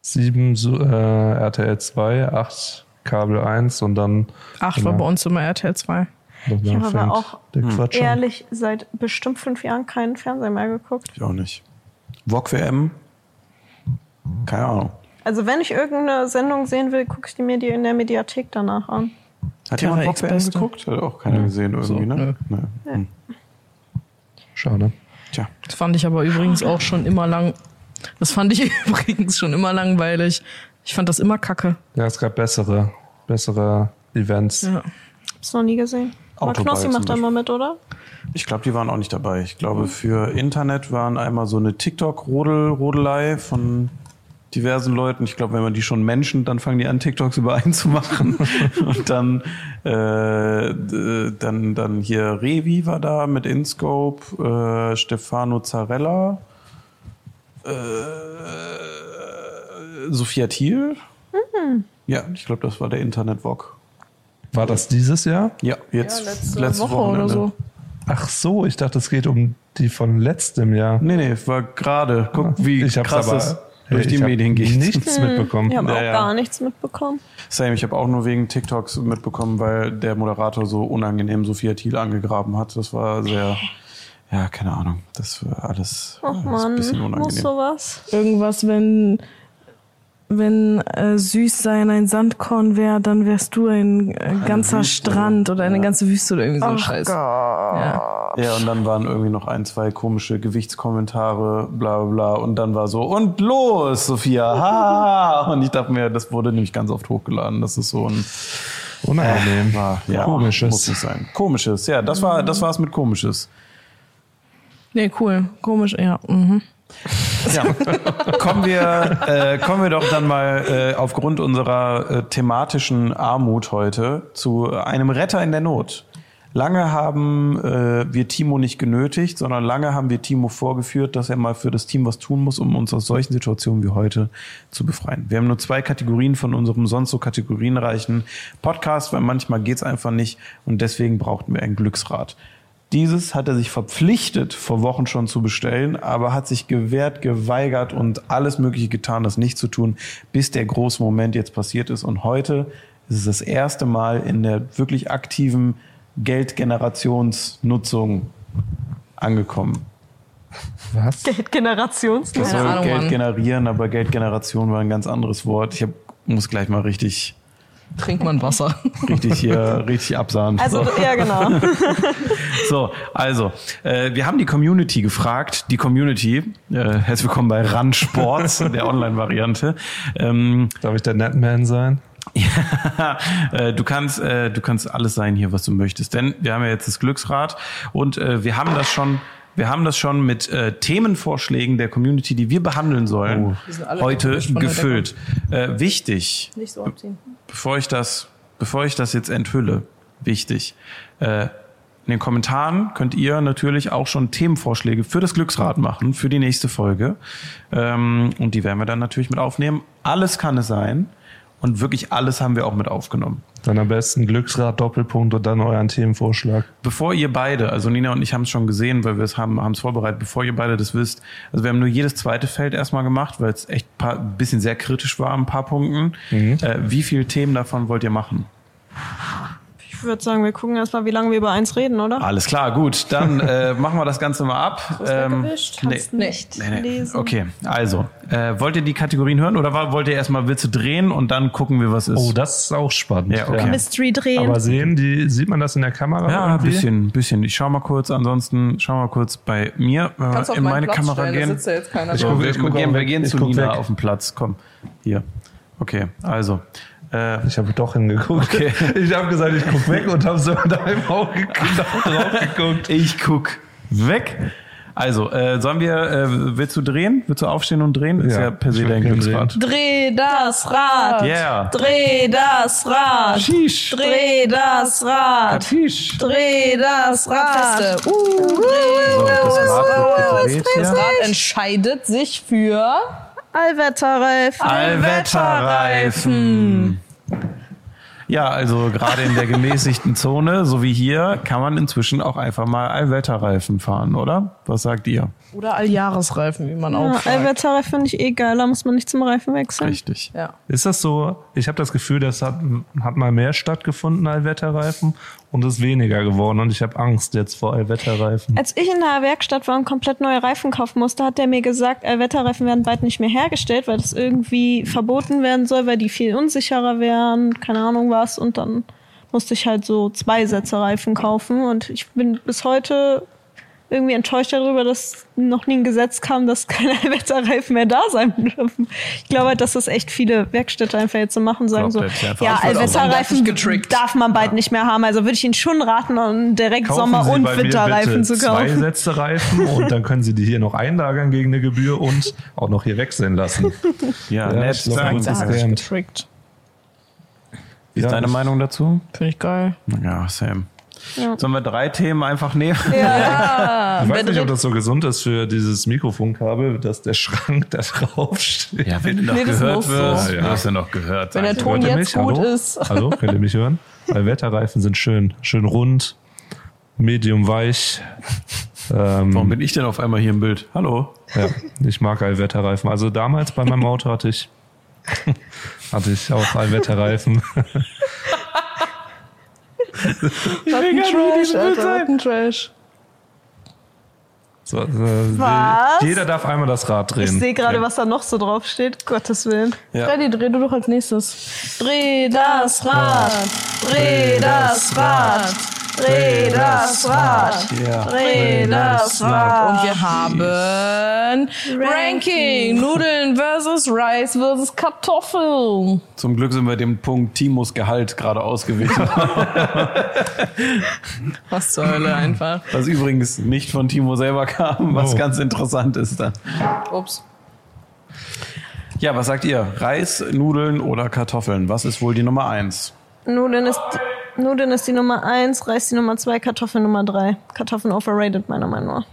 Sieben Su- äh, RTL 2, acht Kabel 1 und dann. Acht war Genau. bei uns immer RTL 2. danach Ich habe aber fängt auch der Quatsch an. Ehrlich, seit bestimmt fünf Jahren keinen Fernseher mehr geguckt. Ich auch nicht. VOG WM? Keine Ahnung. Also wenn ich irgendeine Sendung sehen will, gucke ich die mir die in der Mediathek danach an. Hat jemand VOG WM geguckt? Hat auch keiner gesehen irgendwie, So, ne? Nee. Hm. Schade. Tja. Das fand ich aber übrigens auch schon immer lang. Das fand ich übrigens schon immer langweilig. Ich fand das immer kacke. Ja, es gab bessere, bessere Events. Ja. Hab's noch nie gesehen. Aber Autoball Knossi macht da immer mit, oder? Ich glaube, die waren auch nicht dabei. Ich glaube, für Internet waren einmal so eine TikTok-Rodelei von diversen Leuten. Ich glaube, wenn man die schon Menschen, dann fangen die an, TikToks über einen zu machen. Und dann, äh, dann, dann hier Revi war da mit InScope, äh, Stefano Zarella, äh, Sophia Thiel. Ja, ich glaube, das war der Internet-Vlog. War das dieses Jahr? Ja, jetzt Ja, letzte letztes Woche oder Wochenende. so. Ach so, ich dachte, es geht um die von letztem Jahr. Nee, nee, war gerade. Guck, wie ich hab's krass aber es durch die Medien geht. Nichts mitbekommen. Ich habe Ja, auch ja. gar nichts mitbekommen. Same, ich habe auch nur wegen TikToks mitbekommen, weil der Moderator so unangenehm Sophia Thiel angegraben hat. Das war sehr, ja, keine Ahnung. Das war alles, Ach alles ein man, bisschen muss unangenehm. sowas. Irgendwas, wenn, wenn äh, süß sein ein Sandkorn wäre, dann wärst du ein äh, ganzer Wüste. Strand oder eine ganze Wüste oder irgendwie so ein Scheiß. Ja. Ja, und dann waren irgendwie noch ein, zwei komische Gewichtskommentare, bla bla bla. Und dann war so, und los, Sophia, ha! Und ich dachte mir, das wurde nämlich ganz oft hochgeladen. Das ist so ein Unangenehm. war, ja, Komisches. Muss nicht sein. Komisches, ja, das war, das war's mit Komisches. Nee, cool. Komisch, ja. Mhm. Ja. kommen wir, äh, kommen wir doch dann mal äh, aufgrund unserer äh, thematischen Armut heute zu einem Retter in der Not. Lange haben äh, wir Timo nicht genötigt, sondern lange haben wir Timo vorgeführt, dass er mal für das Team was tun muss, um uns aus solchen Situationen wie heute zu befreien. Wir haben nur zwei Kategorien von unserem sonst so kategorienreichen Podcast, weil manchmal geht's einfach nicht und deswegen brauchten wir ein Glücksrad. Dieses hat er sich verpflichtet, vor Wochen schon zu bestellen, aber hat sich gewehrt, geweigert und alles Mögliche getan, das nicht zu tun, bis der große Moment jetzt passiert ist. Und heute ist es das erste Mal in der wirklich aktiven Geldgenerationsnutzung angekommen. Was? Generations. Das soll Geld generieren, aber Geldgeneration war ein ganz anderes Wort. Ich hab, muss gleich mal richtig, Trink man Wasser. richtig hier, richtig absahen. Also, So. ja, genau. So, also, äh, wir haben die Community gefragt. Die Community, äh, herzlich willkommen bei Run Sports, der Online-Variante. Ähm, Darf ich der Netman sein? ja, äh, du kannst, äh, du kannst alles sein hier, was du möchtest. Denn wir haben ja jetzt das Glücksrad und äh, wir haben das schon. Wir haben das schon mit äh, Themenvorschlägen der Community, die wir behandeln sollen, alle heute gefüllt. Äh, wichtig, Nicht so abziehen. bevor ich das, bevor ich das jetzt enthülle, wichtig. Äh, in den Kommentaren könnt ihr natürlich auch schon Themenvorschläge für das Glücksrad machen, für die nächste Folge. Ähm, und die werden wir dann natürlich mit aufnehmen. Alles kann es sein. Und wirklich alles haben wir auch mit aufgenommen. Dann am besten Glücksrad, Doppelpunkt und dann euren Themenvorschlag. Bevor ihr beide, also Nina und ich haben es schon gesehen, weil wir es haben haben es vorbereitet, bevor ihr beide das wisst, also wir haben nur jedes zweite Feld erstmal gemacht, weil es echt ein bisschen sehr kritisch war an ein paar Punkten. Äh, wie viele Themen davon wollt ihr machen? Ich würde sagen, wir gucken erst mal, wie lange wir über eins reden, oder? Alles klar, gut. Dann äh, machen wir das Ganze mal ab. Ähm, Kannst nee. nicht Nee, nee. lesen. Okay, also, äh, wollt ihr die Kategorien hören oder wollt ihr erstmal Witze drehen und dann gucken wir, was ist? Oh, das ist auch spannend. Ja, okay. Mystery drehen. Aber sehen die, sieht man das in der Kamera? ja, ein bisschen, ein bisschen. Ich schau mal kurz, ansonsten schau mal kurz bei mir äh, in meine Kamera gehen. Da jetzt keiner Ich guck- wir, ich guck gehen, auch wir gehen Ich zu Nina weg. auf den Platz. Komm, hier. Okay, also. Äh, Ich habe doch hingeguckt. Okay. Ich habe gesagt, ich guck weg und habe so mit einem Auge drauf geguckt. ich guck weg. Also, äh, sollen wir, äh, willst du drehen? Willst du aufstehen und drehen? Ist Ja, ja, per se dein Glücksrad. Dreh das Rad. Yeah. Dreh das Rad. Sheesh. Dreh das Rad. Sheesh. Dreh das Rad. Feste. Uh, So, das Rad wird gedreht das. Rad entscheidet sich für Allwetterreifen. Allwetterreifen. Ja, also gerade in der gemäßigten Zone, so wie hier, kann man inzwischen auch einfach mal Allwetterreifen fahren, oder? Was sagt ihr? Oder Alljahresreifen, wie man auch Ja, sagt. Allwetterreifen finde ich eh geil, da muss man nicht zum Reifen wechseln. Richtig. Ja. Ist das so? Ich habe das Gefühl, das hat, hat mal mehr stattgefunden, Allwetterreifen, und ist weniger geworden. Und ich habe Angst jetzt vor Allwetterreifen. Als ich in der Werkstatt war und komplett neue Reifen kaufen musste, hat der mir gesagt, Allwetterreifen werden bald nicht mehr hergestellt, weil das irgendwie verboten werden soll, weil die viel unsicherer wären, keine Ahnung was. Und dann musste ich halt so zwei Sätze Reifen kaufen. Und ich bin bis heute irgendwie enttäuscht darüber, dass noch nie ein Gesetz kam, dass keine Allwetterreifen mehr da sein dürfen. Ich glaube halt, dass das echt viele Werkstätte einfach jetzt so machen, sagen so, jetzt ja, sein. Allwetterreifen Darf man bald nicht mehr haben. Also würde ich Ihnen schon raten, um direkt Kaufen Sommer- Sie und Winterreifen zu Zwei kaufen. Sätze Reifen und dann können Sie die hier noch einlagern gegen eine Gebühr und auch noch hier wechseln lassen. Ja, Ja, nett. Wie ist Ja, deine Meinung dazu? Finde ich geil. Ja, Sam. Ja. Sollen wir drei Themen einfach nehmen? Ja, Ich weiß nicht, ob das so gesund ist für dieses Mikrofonkabel, dass der Schrank da drauf steht. Ja, wenn du noch Nee, das gehört muss so. wirst, Ja, ja. wirst du noch gehört. Wenn der. Ton jetzt mich? gut Hallo? ist. Hallo, könnt ihr mich hören? Weil Wetterreifen sind schön, schön rund, medium weich. Ähm, Warum bin ich denn auf einmal hier im Bild? Hallo? ja, ich mag Allwetterreifen. Also damals bei meinem Auto hatte ich, hatte ich auch Allwetterreifen. Trash, Alter. Trash. So, Was? Jeder darf einmal das Rad drehen. Ich sehe gerade, was da noch so drauf steht. Gottes Willen. Ja. Freddy, dreh du doch als nächstes. Dreh das Rad, dreh das Rad, dreh das Rad, Ja. dreh das Rad. Und wir haben Ranking. Nudeln versus Reis versus Kartoffeln. Zum Glück sind wir dem Punkt Timos Gehalt gerade ausgewichen. Was zur Hölle einfach. was übrigens nicht von Timo selber kam, was Oh. ganz interessant ist dann. Ups. Ja, was sagt ihr? Reis, Nudeln oder Kartoffeln? Was ist wohl die Nummer eins? Nudeln ist, Nudeln ist die Nummer eins, Reis die Nummer zwei, Kartoffeln Nummer drei. Kartoffeln overrated, meiner Meinung nach.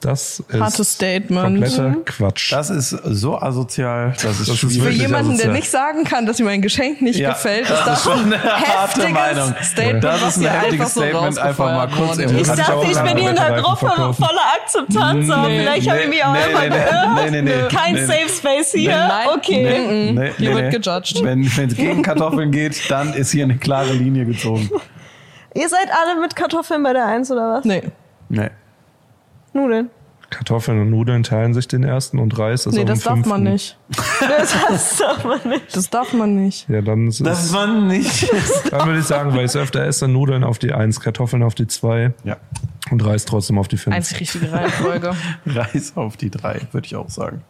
Das ist Hartes Statement. kompletter Quatsch. Das ist so asozial, das ist Das ist. Für jemanden, der asozial. nicht sagen kann, dass ihm ein Geschenk nicht Ja, gefällt, das ist das schon eine harte heftiges Meinung. Statement, Das ist ein heftiges einfach so Statement, einfach mal kurz. Ich ich dachte, ich bin hier in der Gruppe voller Akzeptanz, aber Nee, vielleicht habe ich nee, mich auch nee, einfach nee, geirrt. nee, nee, nee, Kein nee. Safe Space hier. Nein. okay. Nee, Hier wird gejudged. Wenn es gegen Kartoffeln geht, dann ist hier eine klare Linie gezogen. Ihr seid alle mit Kartoffeln bei der Eins oder was? Nee, Nee. Nudeln. Kartoffeln und Nudeln teilen sich den ersten und Reis ist nee auch das darf man nicht. Das hast du aber nicht. Das darf man nicht. Ja, dann ist Das man nicht. Dann würde ich sagen, weil ich es öfter esse, Nudeln auf die 1, Kartoffeln auf die 2 ja. und Reis trotzdem auf die 5. Einzig richtige Reihenfolge. Reis auf die drei, würde ich auch sagen.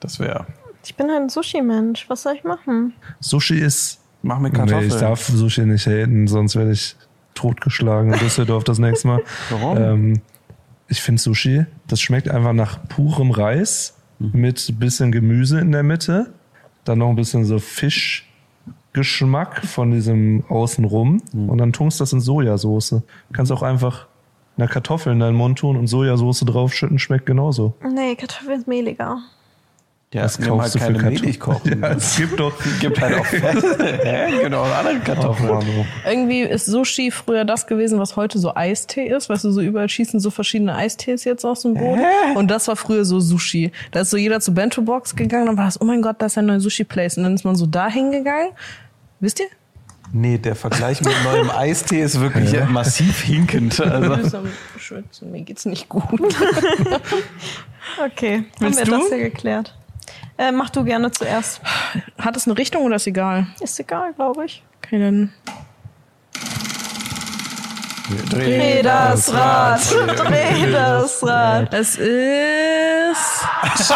Das wäre. Ich bin halt ein Sushi-Mensch. Was soll ich machen? Sushi ist. Mach mit Nee, Kartoffeln. ich darf Sushi nicht haten, sonst werde ich totgeschlagen in Düsseldorf das nächste Mal. Warum? Ähm, ich finde Sushi, das schmeckt einfach nach purem Reis mit ein bisschen Gemüse in der Mitte. Dann noch ein bisschen so Fischgeschmack von diesem Außenrum. Und dann tunkst das in Sojasauce. Kannst auch einfach eine Kartoffel in deinen Mund tun und Sojasauce draufschütten, schmeckt genauso. Nee, Kartoffeln ist mehliger. Ja, es nimm halt kaufst du für keine Kartoffeln? Milchkochen. Ja, es gibt doch. gibt halt auch Fette. Hä? Genau, andere Ach, Kartoffeln. Manu. Irgendwie ist Sushi früher das gewesen, was heute so Eistee ist. Weißt du, so überall schießen so verschiedene Eistees jetzt aus dem Boden. Und das war früher so Sushi. Da ist so jeder zur Bento Box gegangen, dann war das, oh mein Gott, da ist ein neuer Sushi-Place. Und dann ist man so da hingegangen. Wisst ihr? Nee, der Vergleich mit neuem Eistee ist wirklich massiv hinkend. Also. Schwitzen, Mir geht's nicht gut. Okay, Willst haben wir du? das ja geklärt. Äh, mach du gerne zuerst. Hat es eine Richtung oder ist egal? Ist egal, glaube ich. Okay, dann. Dreh das Rad, dreh das Rad. Es ist. Das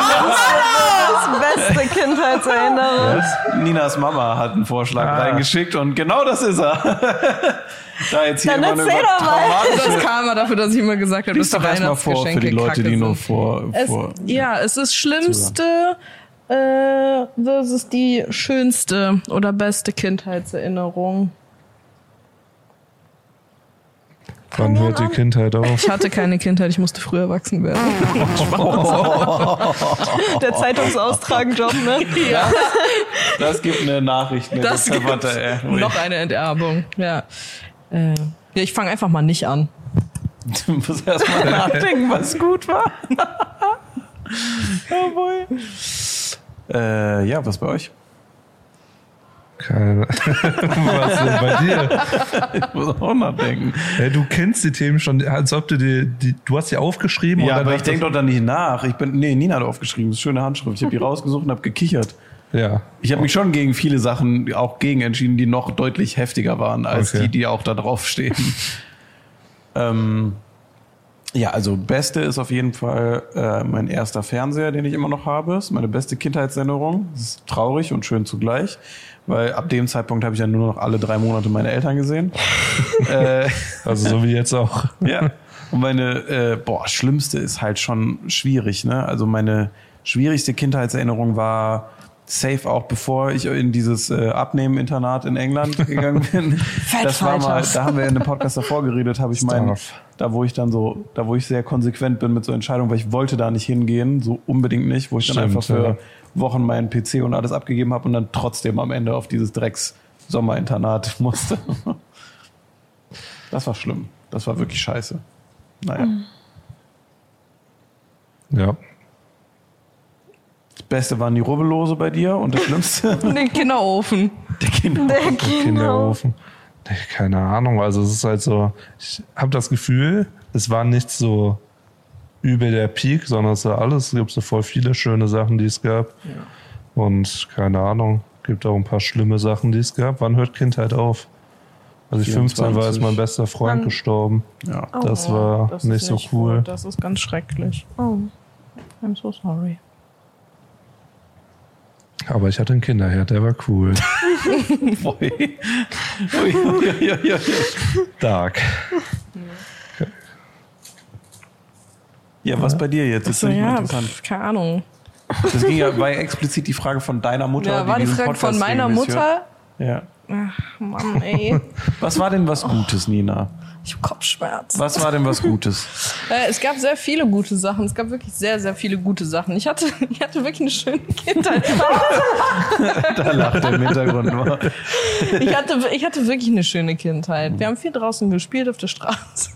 beste Kindheitserinnerung. Ninas Mama hat einen Vorschlag reingeschickt und genau das ist er. da jetzt hier Dann erzähl doch mal. Das Karma dafür, dass ich immer gesagt habe, dass Lies die doch erstmal vor für die Leute, die nur sind. vor. Es, vor ja, es ist schlimmste äh, versus die schönste oder beste Kindheitserinnerung. Wann hört die Kindheit auf? Ich hatte keine Kindheit, ich musste früh erwachsen werden. Der Zeitungsaustragenjob, ne? Ja, Das gibt eine Nachricht. Ne? das gibt Warte, ey. noch eine Enterbung. Ja, äh, ja ich fange einfach mal nicht an. Du musst erst mal nachdenken, was gut war. oh boy. Äh, ja, was bei euch? Keine. Was denn bei dir? Ich muss auch nachdenken. Ja, du kennst die Themen schon, als ob du die, die du hast sie aufgeschrieben Ja, aber ich denke doch da nicht nach. Ich bin, nee, Nina hat aufgeschrieben. Das ist schöne Handschrift. Ich habe die rausgesucht und habe gekichert. Ja. Ich habe mich schon gegen viele Sachen auch gegen entschieden, die noch deutlich heftiger waren als Okay. die, die auch da drauf stehen. ähm, ja, also beste ist auf jeden Fall äh, mein erster Fernseher, den ich immer noch habe. Das ist meine beste Kindheitserinnerung. Das ist traurig und schön zugleich, weil ab dem Zeitpunkt habe ich ja nur noch alle drei Monate meine Eltern gesehen. äh, Also so wie jetzt auch. ja. Und meine, äh, boah, schlimmste ist halt schon schwierig, ne? Also meine schwierigste Kindheitserinnerung war safe auch bevor ich in dieses äh, Abnehmen-Internat in England gegangen bin. das war mal, da haben wir in dem Podcast davor geredet, habe ich meinen, da wo ich dann so, da wo ich sehr konsequent bin mit so Entscheidungen, weil ich wollte da nicht hingehen, so unbedingt nicht, wo ich dann Stimmt, einfach für ja. Wochen meinen PC und alles abgegeben habe und dann trotzdem am Ende auf dieses Drecks Sommerinternat musste. Das war schlimm. Das war wirklich scheiße. Naja. Ja. Das Beste waren die Rubbellose bei dir und das Schlimmste Den Kinderofen. der Kinder. Der. Kinderofen. Keine Ahnung. Also es ist halt so, ich habe das Gefühl, es war nicht so übel der Peak, sondern es war alles, es gibt so voll viele schöne Sachen, die es gab. Und keine Ahnung, gibt auch ein paar schlimme Sachen, die es gab. Wann hört Kindheit auf? Als ich 15 war, ist 24. mein bester Freund Wann? gestorben. Ja. Das war das nicht so cool. gut. Das ist ganz schrecklich. Oh. I'm so sorry. Aber ich hatte einen Kinderherd, der war cool. Ui. Ui, ui, ui, ui, ui. Dark. Ja, was bei dir jetzt? Das So, mal ja, interessant. keine Ahnung. Das ging ja, war ja explizit die Frage von deiner Mutter. Ja, war die diesen Frage von Podcast meiner regelmäßig Mutter. hört. Ja. Mann, ey. Was war denn was Gutes, Nina? Ich hab Kopfschmerzen. Was war denn was Gutes? Äh, es gab sehr viele gute Sachen. Es gab wirklich sehr, sehr viele gute Sachen. Ich hatte, ich hatte wirklich eine schöne Kindheit. Da lacht er im Hintergrund nur. Ich hatte, ich hatte wirklich eine schöne Kindheit. Wir haben viel draußen gespielt auf der Straße.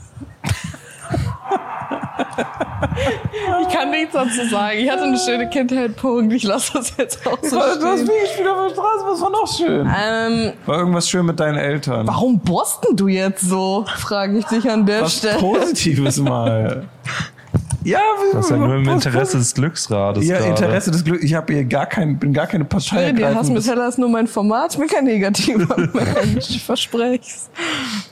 Ich kann nichts dazu sagen. Ich hatte eine schöne Kindheit, Punkt. Ich lasse das jetzt auch so Du hast stehen. wie gespielt auf der Straße, was war noch schön? Ähm, War irgendwas schön mit deinen Eltern? warum borsten du jetzt so? Frage ich dich an der Was Stelle. Positives mal. Ja, Das ist ja nur im Interesse des Glücksrades. Ja, gerade. Interesse des Glücks. Ich habe hier gar kein, bin gar keine Partei. Die ergreifend. Hassmetall ist nur mein Format, ich bin kein negativer Mensch, ich verspreche es.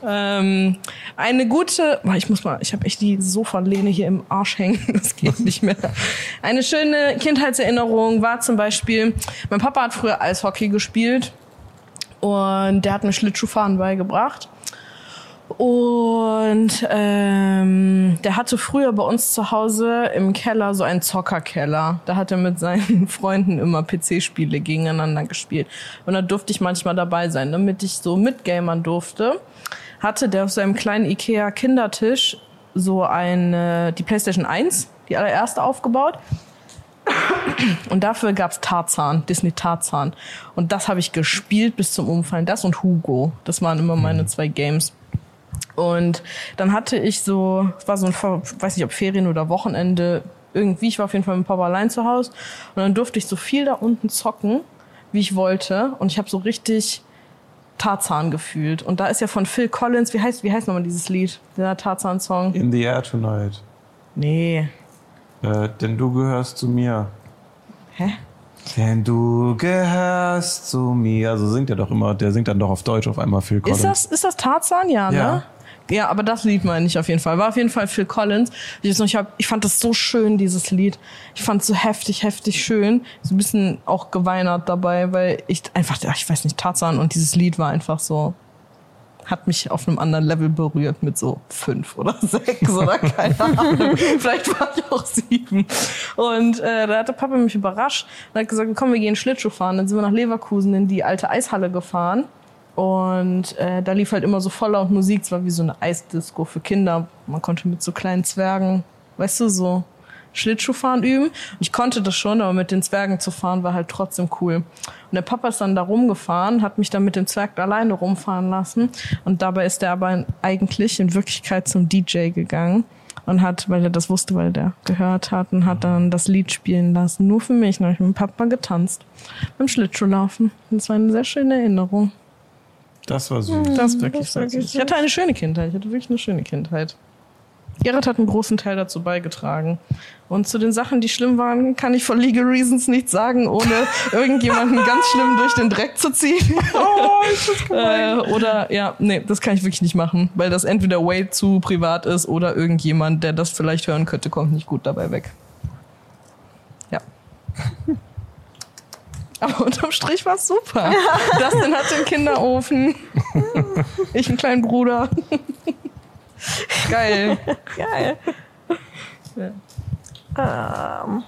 Ähm, eine gute, boah, ich muss mal, ich habe echt die Sofalehne hier im Arsch hängen, das geht nicht mehr. Eine schöne Kindheitserinnerung war zum Beispiel, mein Papa hat früher Eishockey gespielt und der hat mir Schlittschuhfahren beigebracht. Und ähm, der hatte früher bei uns zu Hause im Keller so einen Zockerkeller. Da hat er mit seinen Freunden immer PC-Spiele gegeneinander gespielt. Und da durfte ich manchmal dabei sein, damit ich so mitgamern durfte. Hatte der auf seinem kleinen Ikea-Kindertisch so eine, die PlayStation 1, die allererste aufgebaut. Und dafür gab's Tarzan, Disney Tarzan. Und das habe ich gespielt bis zum Umfallen. Das und Hugo. Das waren immer meine zwei Games. Und dann hatte ich so, es war so ein, weiß nicht ob Ferien oder Wochenende, irgendwie, ich war auf jeden Fall mit Papa allein zu Hause. Und dann durfte ich so viel da unten zocken, wie ich wollte. Und ich habe so richtig Tarzan gefühlt. Und da ist ja von Phil Collins, wie heißt, wie heißt nochmal dieses Lied? Der Tarzan-Song? In the air tonight. Nee. Äh, denn du gehörst zu mir. Hä? Denn du gehörst zu mir. Also singt er doch immer, der singt dann doch auf Deutsch auf einmal Phil Collins. Ist das, ist das Tarzan? Ja, Ja. ne? Ja, aber das Lied meine ich auf jeden Fall. War auf jeden Fall Phil Collins. Ich, hab, ich fand das so schön, dieses Lied. Ich fand es so heftig, heftig schön. So ein bisschen auch geweinert dabei, weil ich einfach, ich weiß nicht, Tarzan und dieses Lied war einfach so, hat mich auf einem anderen Level berührt mit so fünf oder sechs oder keine Ahnung. Vielleicht war ich auch sieben. Und äh, da hatte Papa mich überrascht und hat gesagt, komm, wir gehen Schlittschuh fahren. Dann sind wir nach Leverkusen in die alte Eishalle gefahren. Und äh, da lief halt immer so voll laut Musik. Es war wie so eine Eisdisco für Kinder. Man konnte mit so kleinen Zwergen, weißt du, so Schlittschuhfahren üben. Und ich konnte das schon, aber mit den Zwergen zu fahren war halt trotzdem cool. Und der Papa ist dann da rumgefahren, hat mich dann mit dem Zwerg alleine rumfahren lassen. Und dabei ist er aber eigentlich in Wirklichkeit zum DJ gegangen und hat, weil er das wusste, weil der gehört hat und hat dann das Lied spielen lassen. Nur für mich. Dann habe ich mit dem Papa getanzt. Beim Schlittschuhlaufen. Das war eine sehr schöne Erinnerung. Das war süß. Das ist wirklich das wirklich Ich hatte eine schöne Kindheit. Ich hatte wirklich eine schöne Kindheit. Gerrit hat einen großen Teil dazu beigetragen. Und zu den Sachen, die schlimm waren, kann ich for legal reasons nichts sagen, ohne irgendjemanden ganz schlimm durch den Dreck zu ziehen. Oh, ist das äh, oder ja, nee, das kann ich wirklich nicht machen, weil das entweder way zu privat ist oder irgendjemand, der das vielleicht hören könnte, kommt nicht gut dabei weg. Ja. Aber unterm Strich war es super. Dustin hat den Kinderofen. Ich einen kleinen Bruder. Geil. Geil. Ja. Ähm,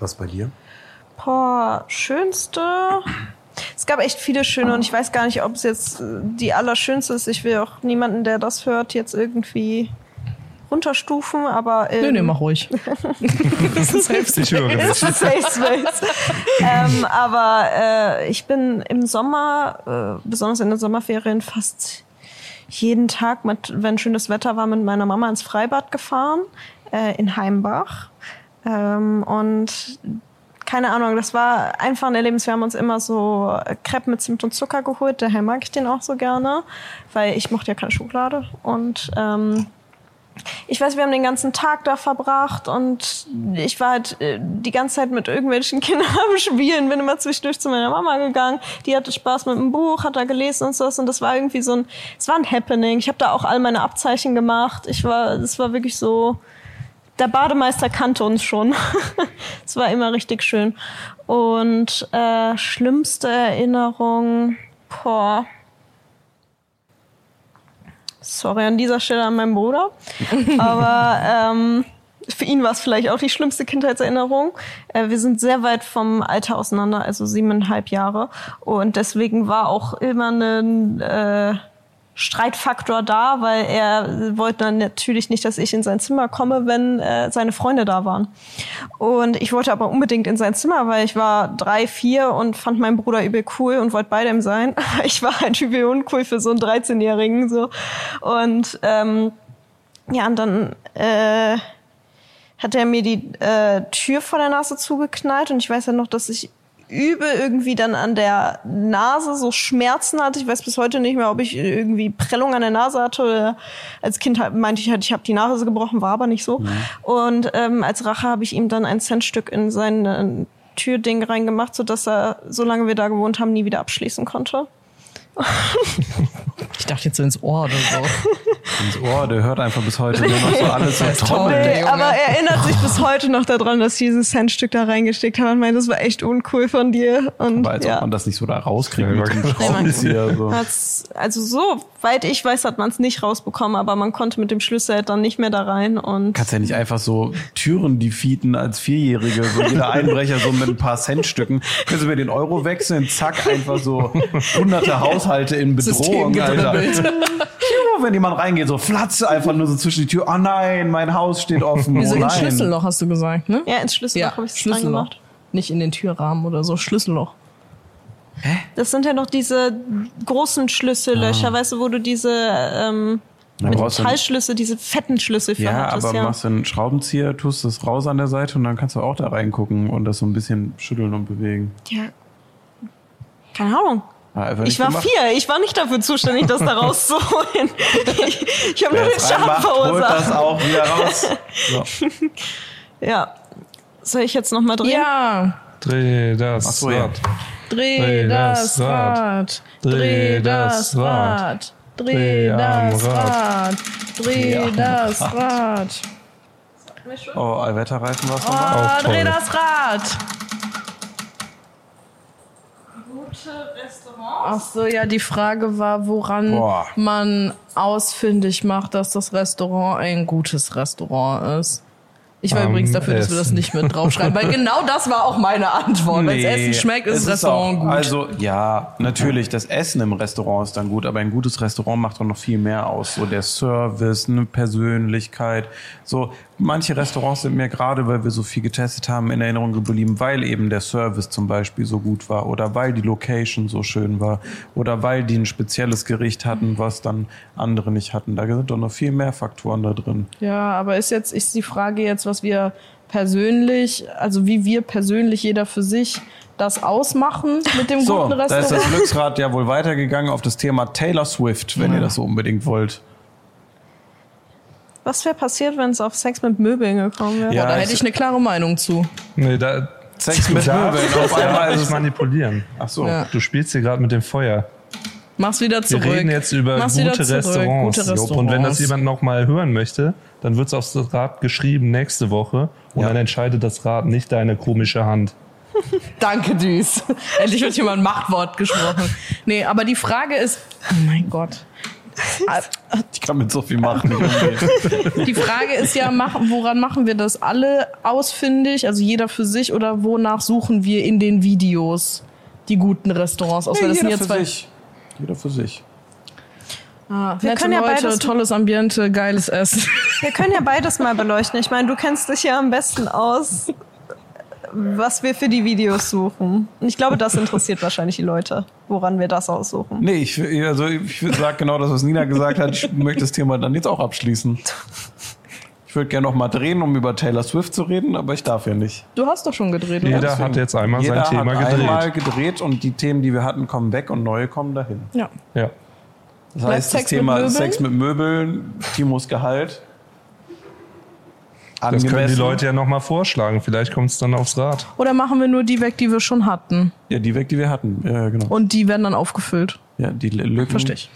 Was bei dir? boah, schönste. Es gab echt viele schöne und ich weiß gar nicht, ob es jetzt äh, die allerschönste ist. Ich will auch niemanden, der das hört, jetzt irgendwie runterstufen, aber Nö, ähm, nee, mach ruhig. das ist selbst. Ich höre ist dich. ein Safe Space. ähm, aber äh, ich bin im Sommer, äh, besonders in den Sommerferien, fast jeden Tag, mit, wenn schönes Wetter war, mit meiner Mama ins Freibad gefahren, äh, in Heimbach. Ähm, und keine Ahnung, das war einfach ein Erlebnis. Wir haben uns immer so Crepe mit Zimt und Zucker geholt. Daher mag ich den auch so gerne, weil ich mochte ja keine Schokolade. Und ähm, ich weiß, wir haben den ganzen Tag da verbracht und ich war halt äh, die ganze Zeit mit irgendwelchen Kindern am Spielen, bin immer zwischendurch zu meiner Mama gegangen. Die hatte Spaß mit dem Buch, hat da gelesen und so und das war irgendwie so ein, es war ein Happening. Ich habe da auch all meine Abzeichen gemacht. Ich war, es war wirklich so, der Bademeister kannte uns schon. Es war immer richtig schön. Und äh, schlimmste Erinnerung, boah. Sorry an dieser Stelle an meinen Bruder. Aber ähm, für ihn war es vielleicht auch die schlimmste Kindheitserinnerung. Äh, wir sind sehr weit vom Alter auseinander, also siebeneinhalb Jahre. Und deswegen war auch immer ein äh, Streitfaktor da, weil er wollte dann natürlich nicht, dass ich in sein Zimmer komme, wenn äh, seine Freunde da waren. Und ich wollte aber unbedingt in sein Zimmer, weil ich war drei, vier und fand meinen Bruder übel cool und wollte bei dem sein. Ich war halt übel uncool für so einen 13-Jährigen so. Und ähm, ja, und dann äh, hat er mir die äh, Tür vor der Nase zugeknallt und ich weiß ja noch, dass ich übel irgendwie dann an der Nase so Schmerzen hatte. Ich weiß bis heute nicht mehr, ob ich irgendwie Prellung an der Nase hatte oder als Kind halt meinte ich halt, ich habe die Nase gebrochen, war aber nicht so. Und ähm, als Rache habe ich ihm dann ein Centstück in sein äh, Türding reingemacht, sodass er, solange wir da gewohnt haben, nie wieder abschließen konnte. Ich dachte jetzt so ins Ohr oder so. Ins Ohr, der hört einfach bis heute nur noch so alles so. Der Nee, aber er erinnert sich bis heute noch daran, dass ich dieses Centstück da reingesteckt habe und meint, das war echt uncool von dir. Und Aber als ob ja. man das nicht so da rauskriegt Ja, mit dem man- Schraubenzieher. So. Hat's, also so weit ich weiß, hat man es nicht rausbekommen, aber man konnte mit dem Schlüssel dann nicht mehr da rein und Kannst ja nicht einfach so Türen defeaten als Vierjährige, so jeder Einbrecher so mit ein paar Centstücken. Können Sie mir den Euro wechseln? Zack, einfach so hunderte Haushalte in Bedrohung, Alter. Wenn jemand reingeht, so flatze einfach nur so zwischen die Tür. Oh nein, mein Haus steht offen. Wieso oh ins. Schlüsselloch hast du gesagt, ne? ja, ins Schlüsselloch habe ich es gemacht. Nicht in den Türrahmen oder so, Schlüsselloch. Das sind ja noch diese großen Schlüssellöcher, weißt du, wo du diese ähm, Metallschlüssel, diese fetten Schlüssel für Ja, hattest, aber ja. machst du einen Schraubenzieher, tust das raus an der Seite und dann kannst du auch da reingucken und das so ein bisschen schütteln und bewegen. ja. Keine Ahnung. Ja, einfach Ich war gemacht. vier. Ich war nicht dafür zuständig, das da rauszuholen. Ich, ich habe nur den Schaden reinmacht, holt das verursacht. auch wieder raus. So. Ja. Soll ich jetzt noch mal drehen? Ja, Dreh das Ach so, ja. Rad. Dreh das das Rad. Rad. Dreh das Rad. Dreh das Rad. Dreh das Rad. Oh, Allwetterreifen war es Oh, Auch toll. dreh das Rad. Ach so, ja, die Frage war, woran Boah. man ausfindig macht, dass das Restaurant ein gutes Restaurant ist. Ich war Am übrigens dafür, dass wir das nicht mit draufschreiben, weil genau das war auch meine Antwort. Wenn Nee, Essen schmeckt, ist das Restaurant auch, gut. Also ja, natürlich, das Essen im Restaurant ist dann gut, aber ein gutes Restaurant macht doch noch viel mehr aus. So der Service, eine Persönlichkeit. So manche Restaurants sind mir gerade, weil wir so viel getestet haben, in Erinnerung geblieben, weil eben der Service zum Beispiel so gut war oder weil die Location so schön war oder weil die ein spezielles Gericht hatten, was dann andere nicht hatten. Da sind doch noch viel mehr Faktoren da drin. Ja, aber ist jetzt ist die Frage jetzt, was wir persönlich, also wie wir persönlich jeder für sich das ausmachen mit dem So, guten da ist das Restaurant. Glücksrad ja wohl weitergegangen auf das Thema Taylor Swift, wenn ihr das so unbedingt wollt. Was wäre passiert, wenn es auf Sex mit Möbeln gekommen wäre? Ja, da hätte ich eine klare Meinung zu. Nee, da, Sex mit Möbeln. Auf einmal ist es. manipulieren. Ach so. Ja. Du spielst hier gerade mit dem Feuer. Mach's wieder Wir zurück. reden jetzt über Mach's gute. Restaurants. Gute Restaurants. Und wenn das jemand noch mal hören möchte, dann wird's aufs Rad geschrieben nächste Woche. Und Ja. dann entscheidet das Rad nicht deine komische Hand. Danke, Düs. Endlich wird hier mal ein Machtwort gesprochen. Nee, aber die Frage ist, oh mein Gott. Ich kann mit so viel machen. Die Frage ist ja, woran machen wir das alle ausfindig? Also jeder für sich oder wonach suchen wir in den Videos die guten Restaurants aus? Weil das sind Jeder jetzt für zwei sich. Jeder für sich. ah, Wir können ja Leute, beides- tolles Ambiente, geiles Essen. Wir können ja beides mal beleuchten. Ich meine, du kennst dich ja am besten aus, was wir für die Videos suchen. Und ich glaube, das interessiert wahrscheinlich die Leute, woran wir das aussuchen. Nee, ich, also ich sag genau das, was Nina gesagt hat. Ich möchte das Thema dann jetzt auch abschließen. Ich würde gerne noch mal drehen, um über Taylor Swift zu reden, aber ich darf ja nicht. Du hast doch schon gedreht, oder? Jeder hat jetzt einmal Jeder sein Thema hat einmal gedreht. gedreht und die Themen, die wir hatten, kommen weg und neue kommen dahin. Ja. Ja. Das Bleibt heißt, das Sex mit Thema? Sex mit Möbeln, Timos Gehalt. Das können die. Leute ja noch mal vorschlagen. Vielleicht kommt es dann aufs Rad. Oder machen wir nur die weg, die wir schon hatten? Ja, die weg, die wir hatten. Ja, genau. Und die werden dann aufgefüllt. Ja, die Lücken. Verstehe ich.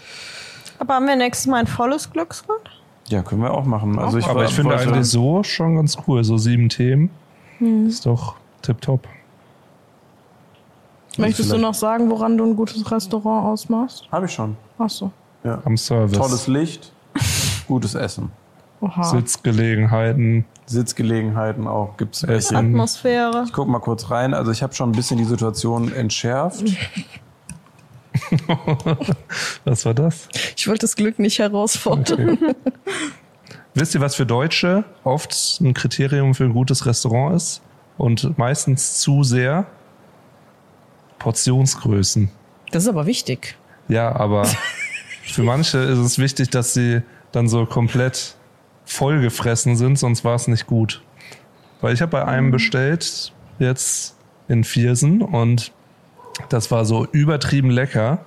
Aber haben wir nächstes Mal ein volles Glücksrad? Ja, können wir auch machen. Also ich Aber ich finde eigentlich so schon ganz cool. So sieben Themen. Ist doch tipptopp. Möchtest du vielleicht- noch sagen, woran du ein gutes Restaurant ausmachst? Habe ich schon. Ach so. Ja. Am Service. Tolles Licht, gutes Essen. Oha. Sitzgelegenheiten. Sitzgelegenheiten auch gibt's welche. Essen. Atmosphäre. Ich guck mal kurz rein. Also ich habe schon ein bisschen die Situation entschärft. Was war das? Ich wollte das Glück nicht herausfordern. Okay. Wisst ihr, was für Deutsche oft ein Kriterium für ein gutes Restaurant ist? Und meistens zu sehr? Portionsgrößen. Das ist aber wichtig. Ja, aber für manche ist es wichtig, dass sie dann so komplett vollgefressen sind, sonst war es nicht gut. Weil ich habe bei einem bestellt, jetzt in Viersen, und das war so übertrieben lecker.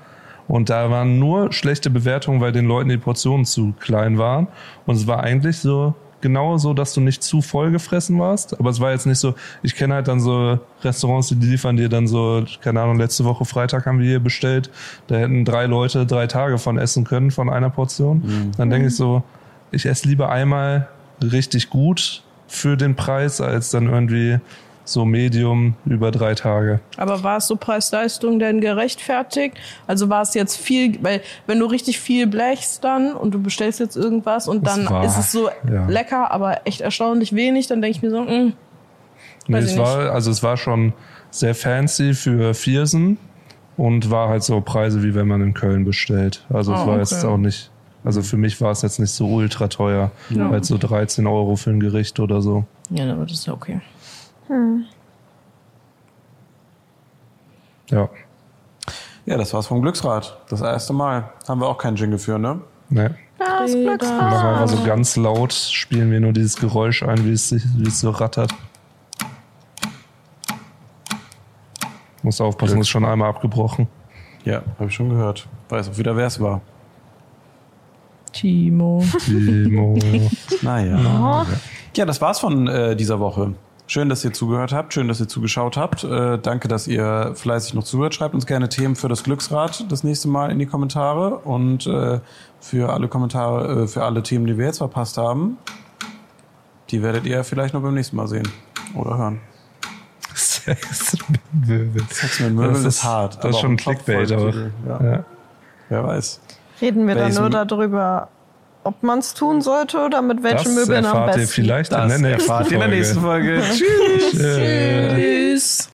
Und da waren nur schlechte Bewertungen, weil den Leuten die Portionen zu klein waren. Und es war eigentlich so genau so, dass du nicht zu voll gefressen warst. Aber es war jetzt nicht so, ich kenne halt dann so Restaurants, die liefern dir dann so, keine Ahnung, letzte Woche Freitag haben wir hier bestellt. Da hätten drei Leute drei Tage von essen können von einer Portion. Dann denke ich so, ich esse lieber einmal richtig gut für den Preis, als dann irgendwie so Medium über drei Tage. Aber war es so Preis-Leistung denn gerechtfertigt? Also war es jetzt viel, weil wenn du richtig viel blechst dann und du bestellst jetzt irgendwas und Es dann war, ist es so ja. lecker, aber echt erstaunlich wenig, dann denke ich mir so, mm, Nee, Weiß es war, also es war schon sehr fancy für Viersen und war halt so Preise, wie wenn man in Köln bestellt. Also es Ah, war okay. jetzt auch nicht, also für mich war es jetzt nicht so ultra teuer. Ja. Halt so 13 Euro für ein Gericht oder so. ja, dann wird es ja okay. Ja. Ja, das war's vom Glücksrad. Das erste Mal. Haben wir auch keinen Jingle für, ne? Ne. Das Wir Glücksrad. machen einfach so ganz laut, spielen wir nur dieses Geräusch ein, wie es, wie es so rattert. Muss aufpassen, ist schon einmal abgebrochen. Ja, habe ich schon gehört. Weiß auch wieder, wer es war. Timo. Timo. Naja. Ja, das war's von äh, dieser Woche. Schön, dass ihr zugehört habt. Schön, dass ihr zugeschaut habt. Äh, danke, dass ihr fleißig noch zuhört. Schreibt uns gerne Themen für das Glücksrad das nächste Mal in die Kommentare. Und äh, für alle Kommentare, äh, für alle Themen, die wir jetzt verpasst haben, die werdet ihr vielleicht noch beim nächsten Mal sehen oder hören. Sex mit Möbeln. Sex mit Möbeln Das ist, ist- hart. das ist schon ein Clickbait, aber-. Ja. Ja. Wer weiß. Reden wir dann Welchen- nur darüber, ob man es tun sollte oder mit welchen Möbeln am besten. Ihr vielleicht das in erfahrt Folge. in der nächsten Folge. Tschüss. Tschüss. Tschüss.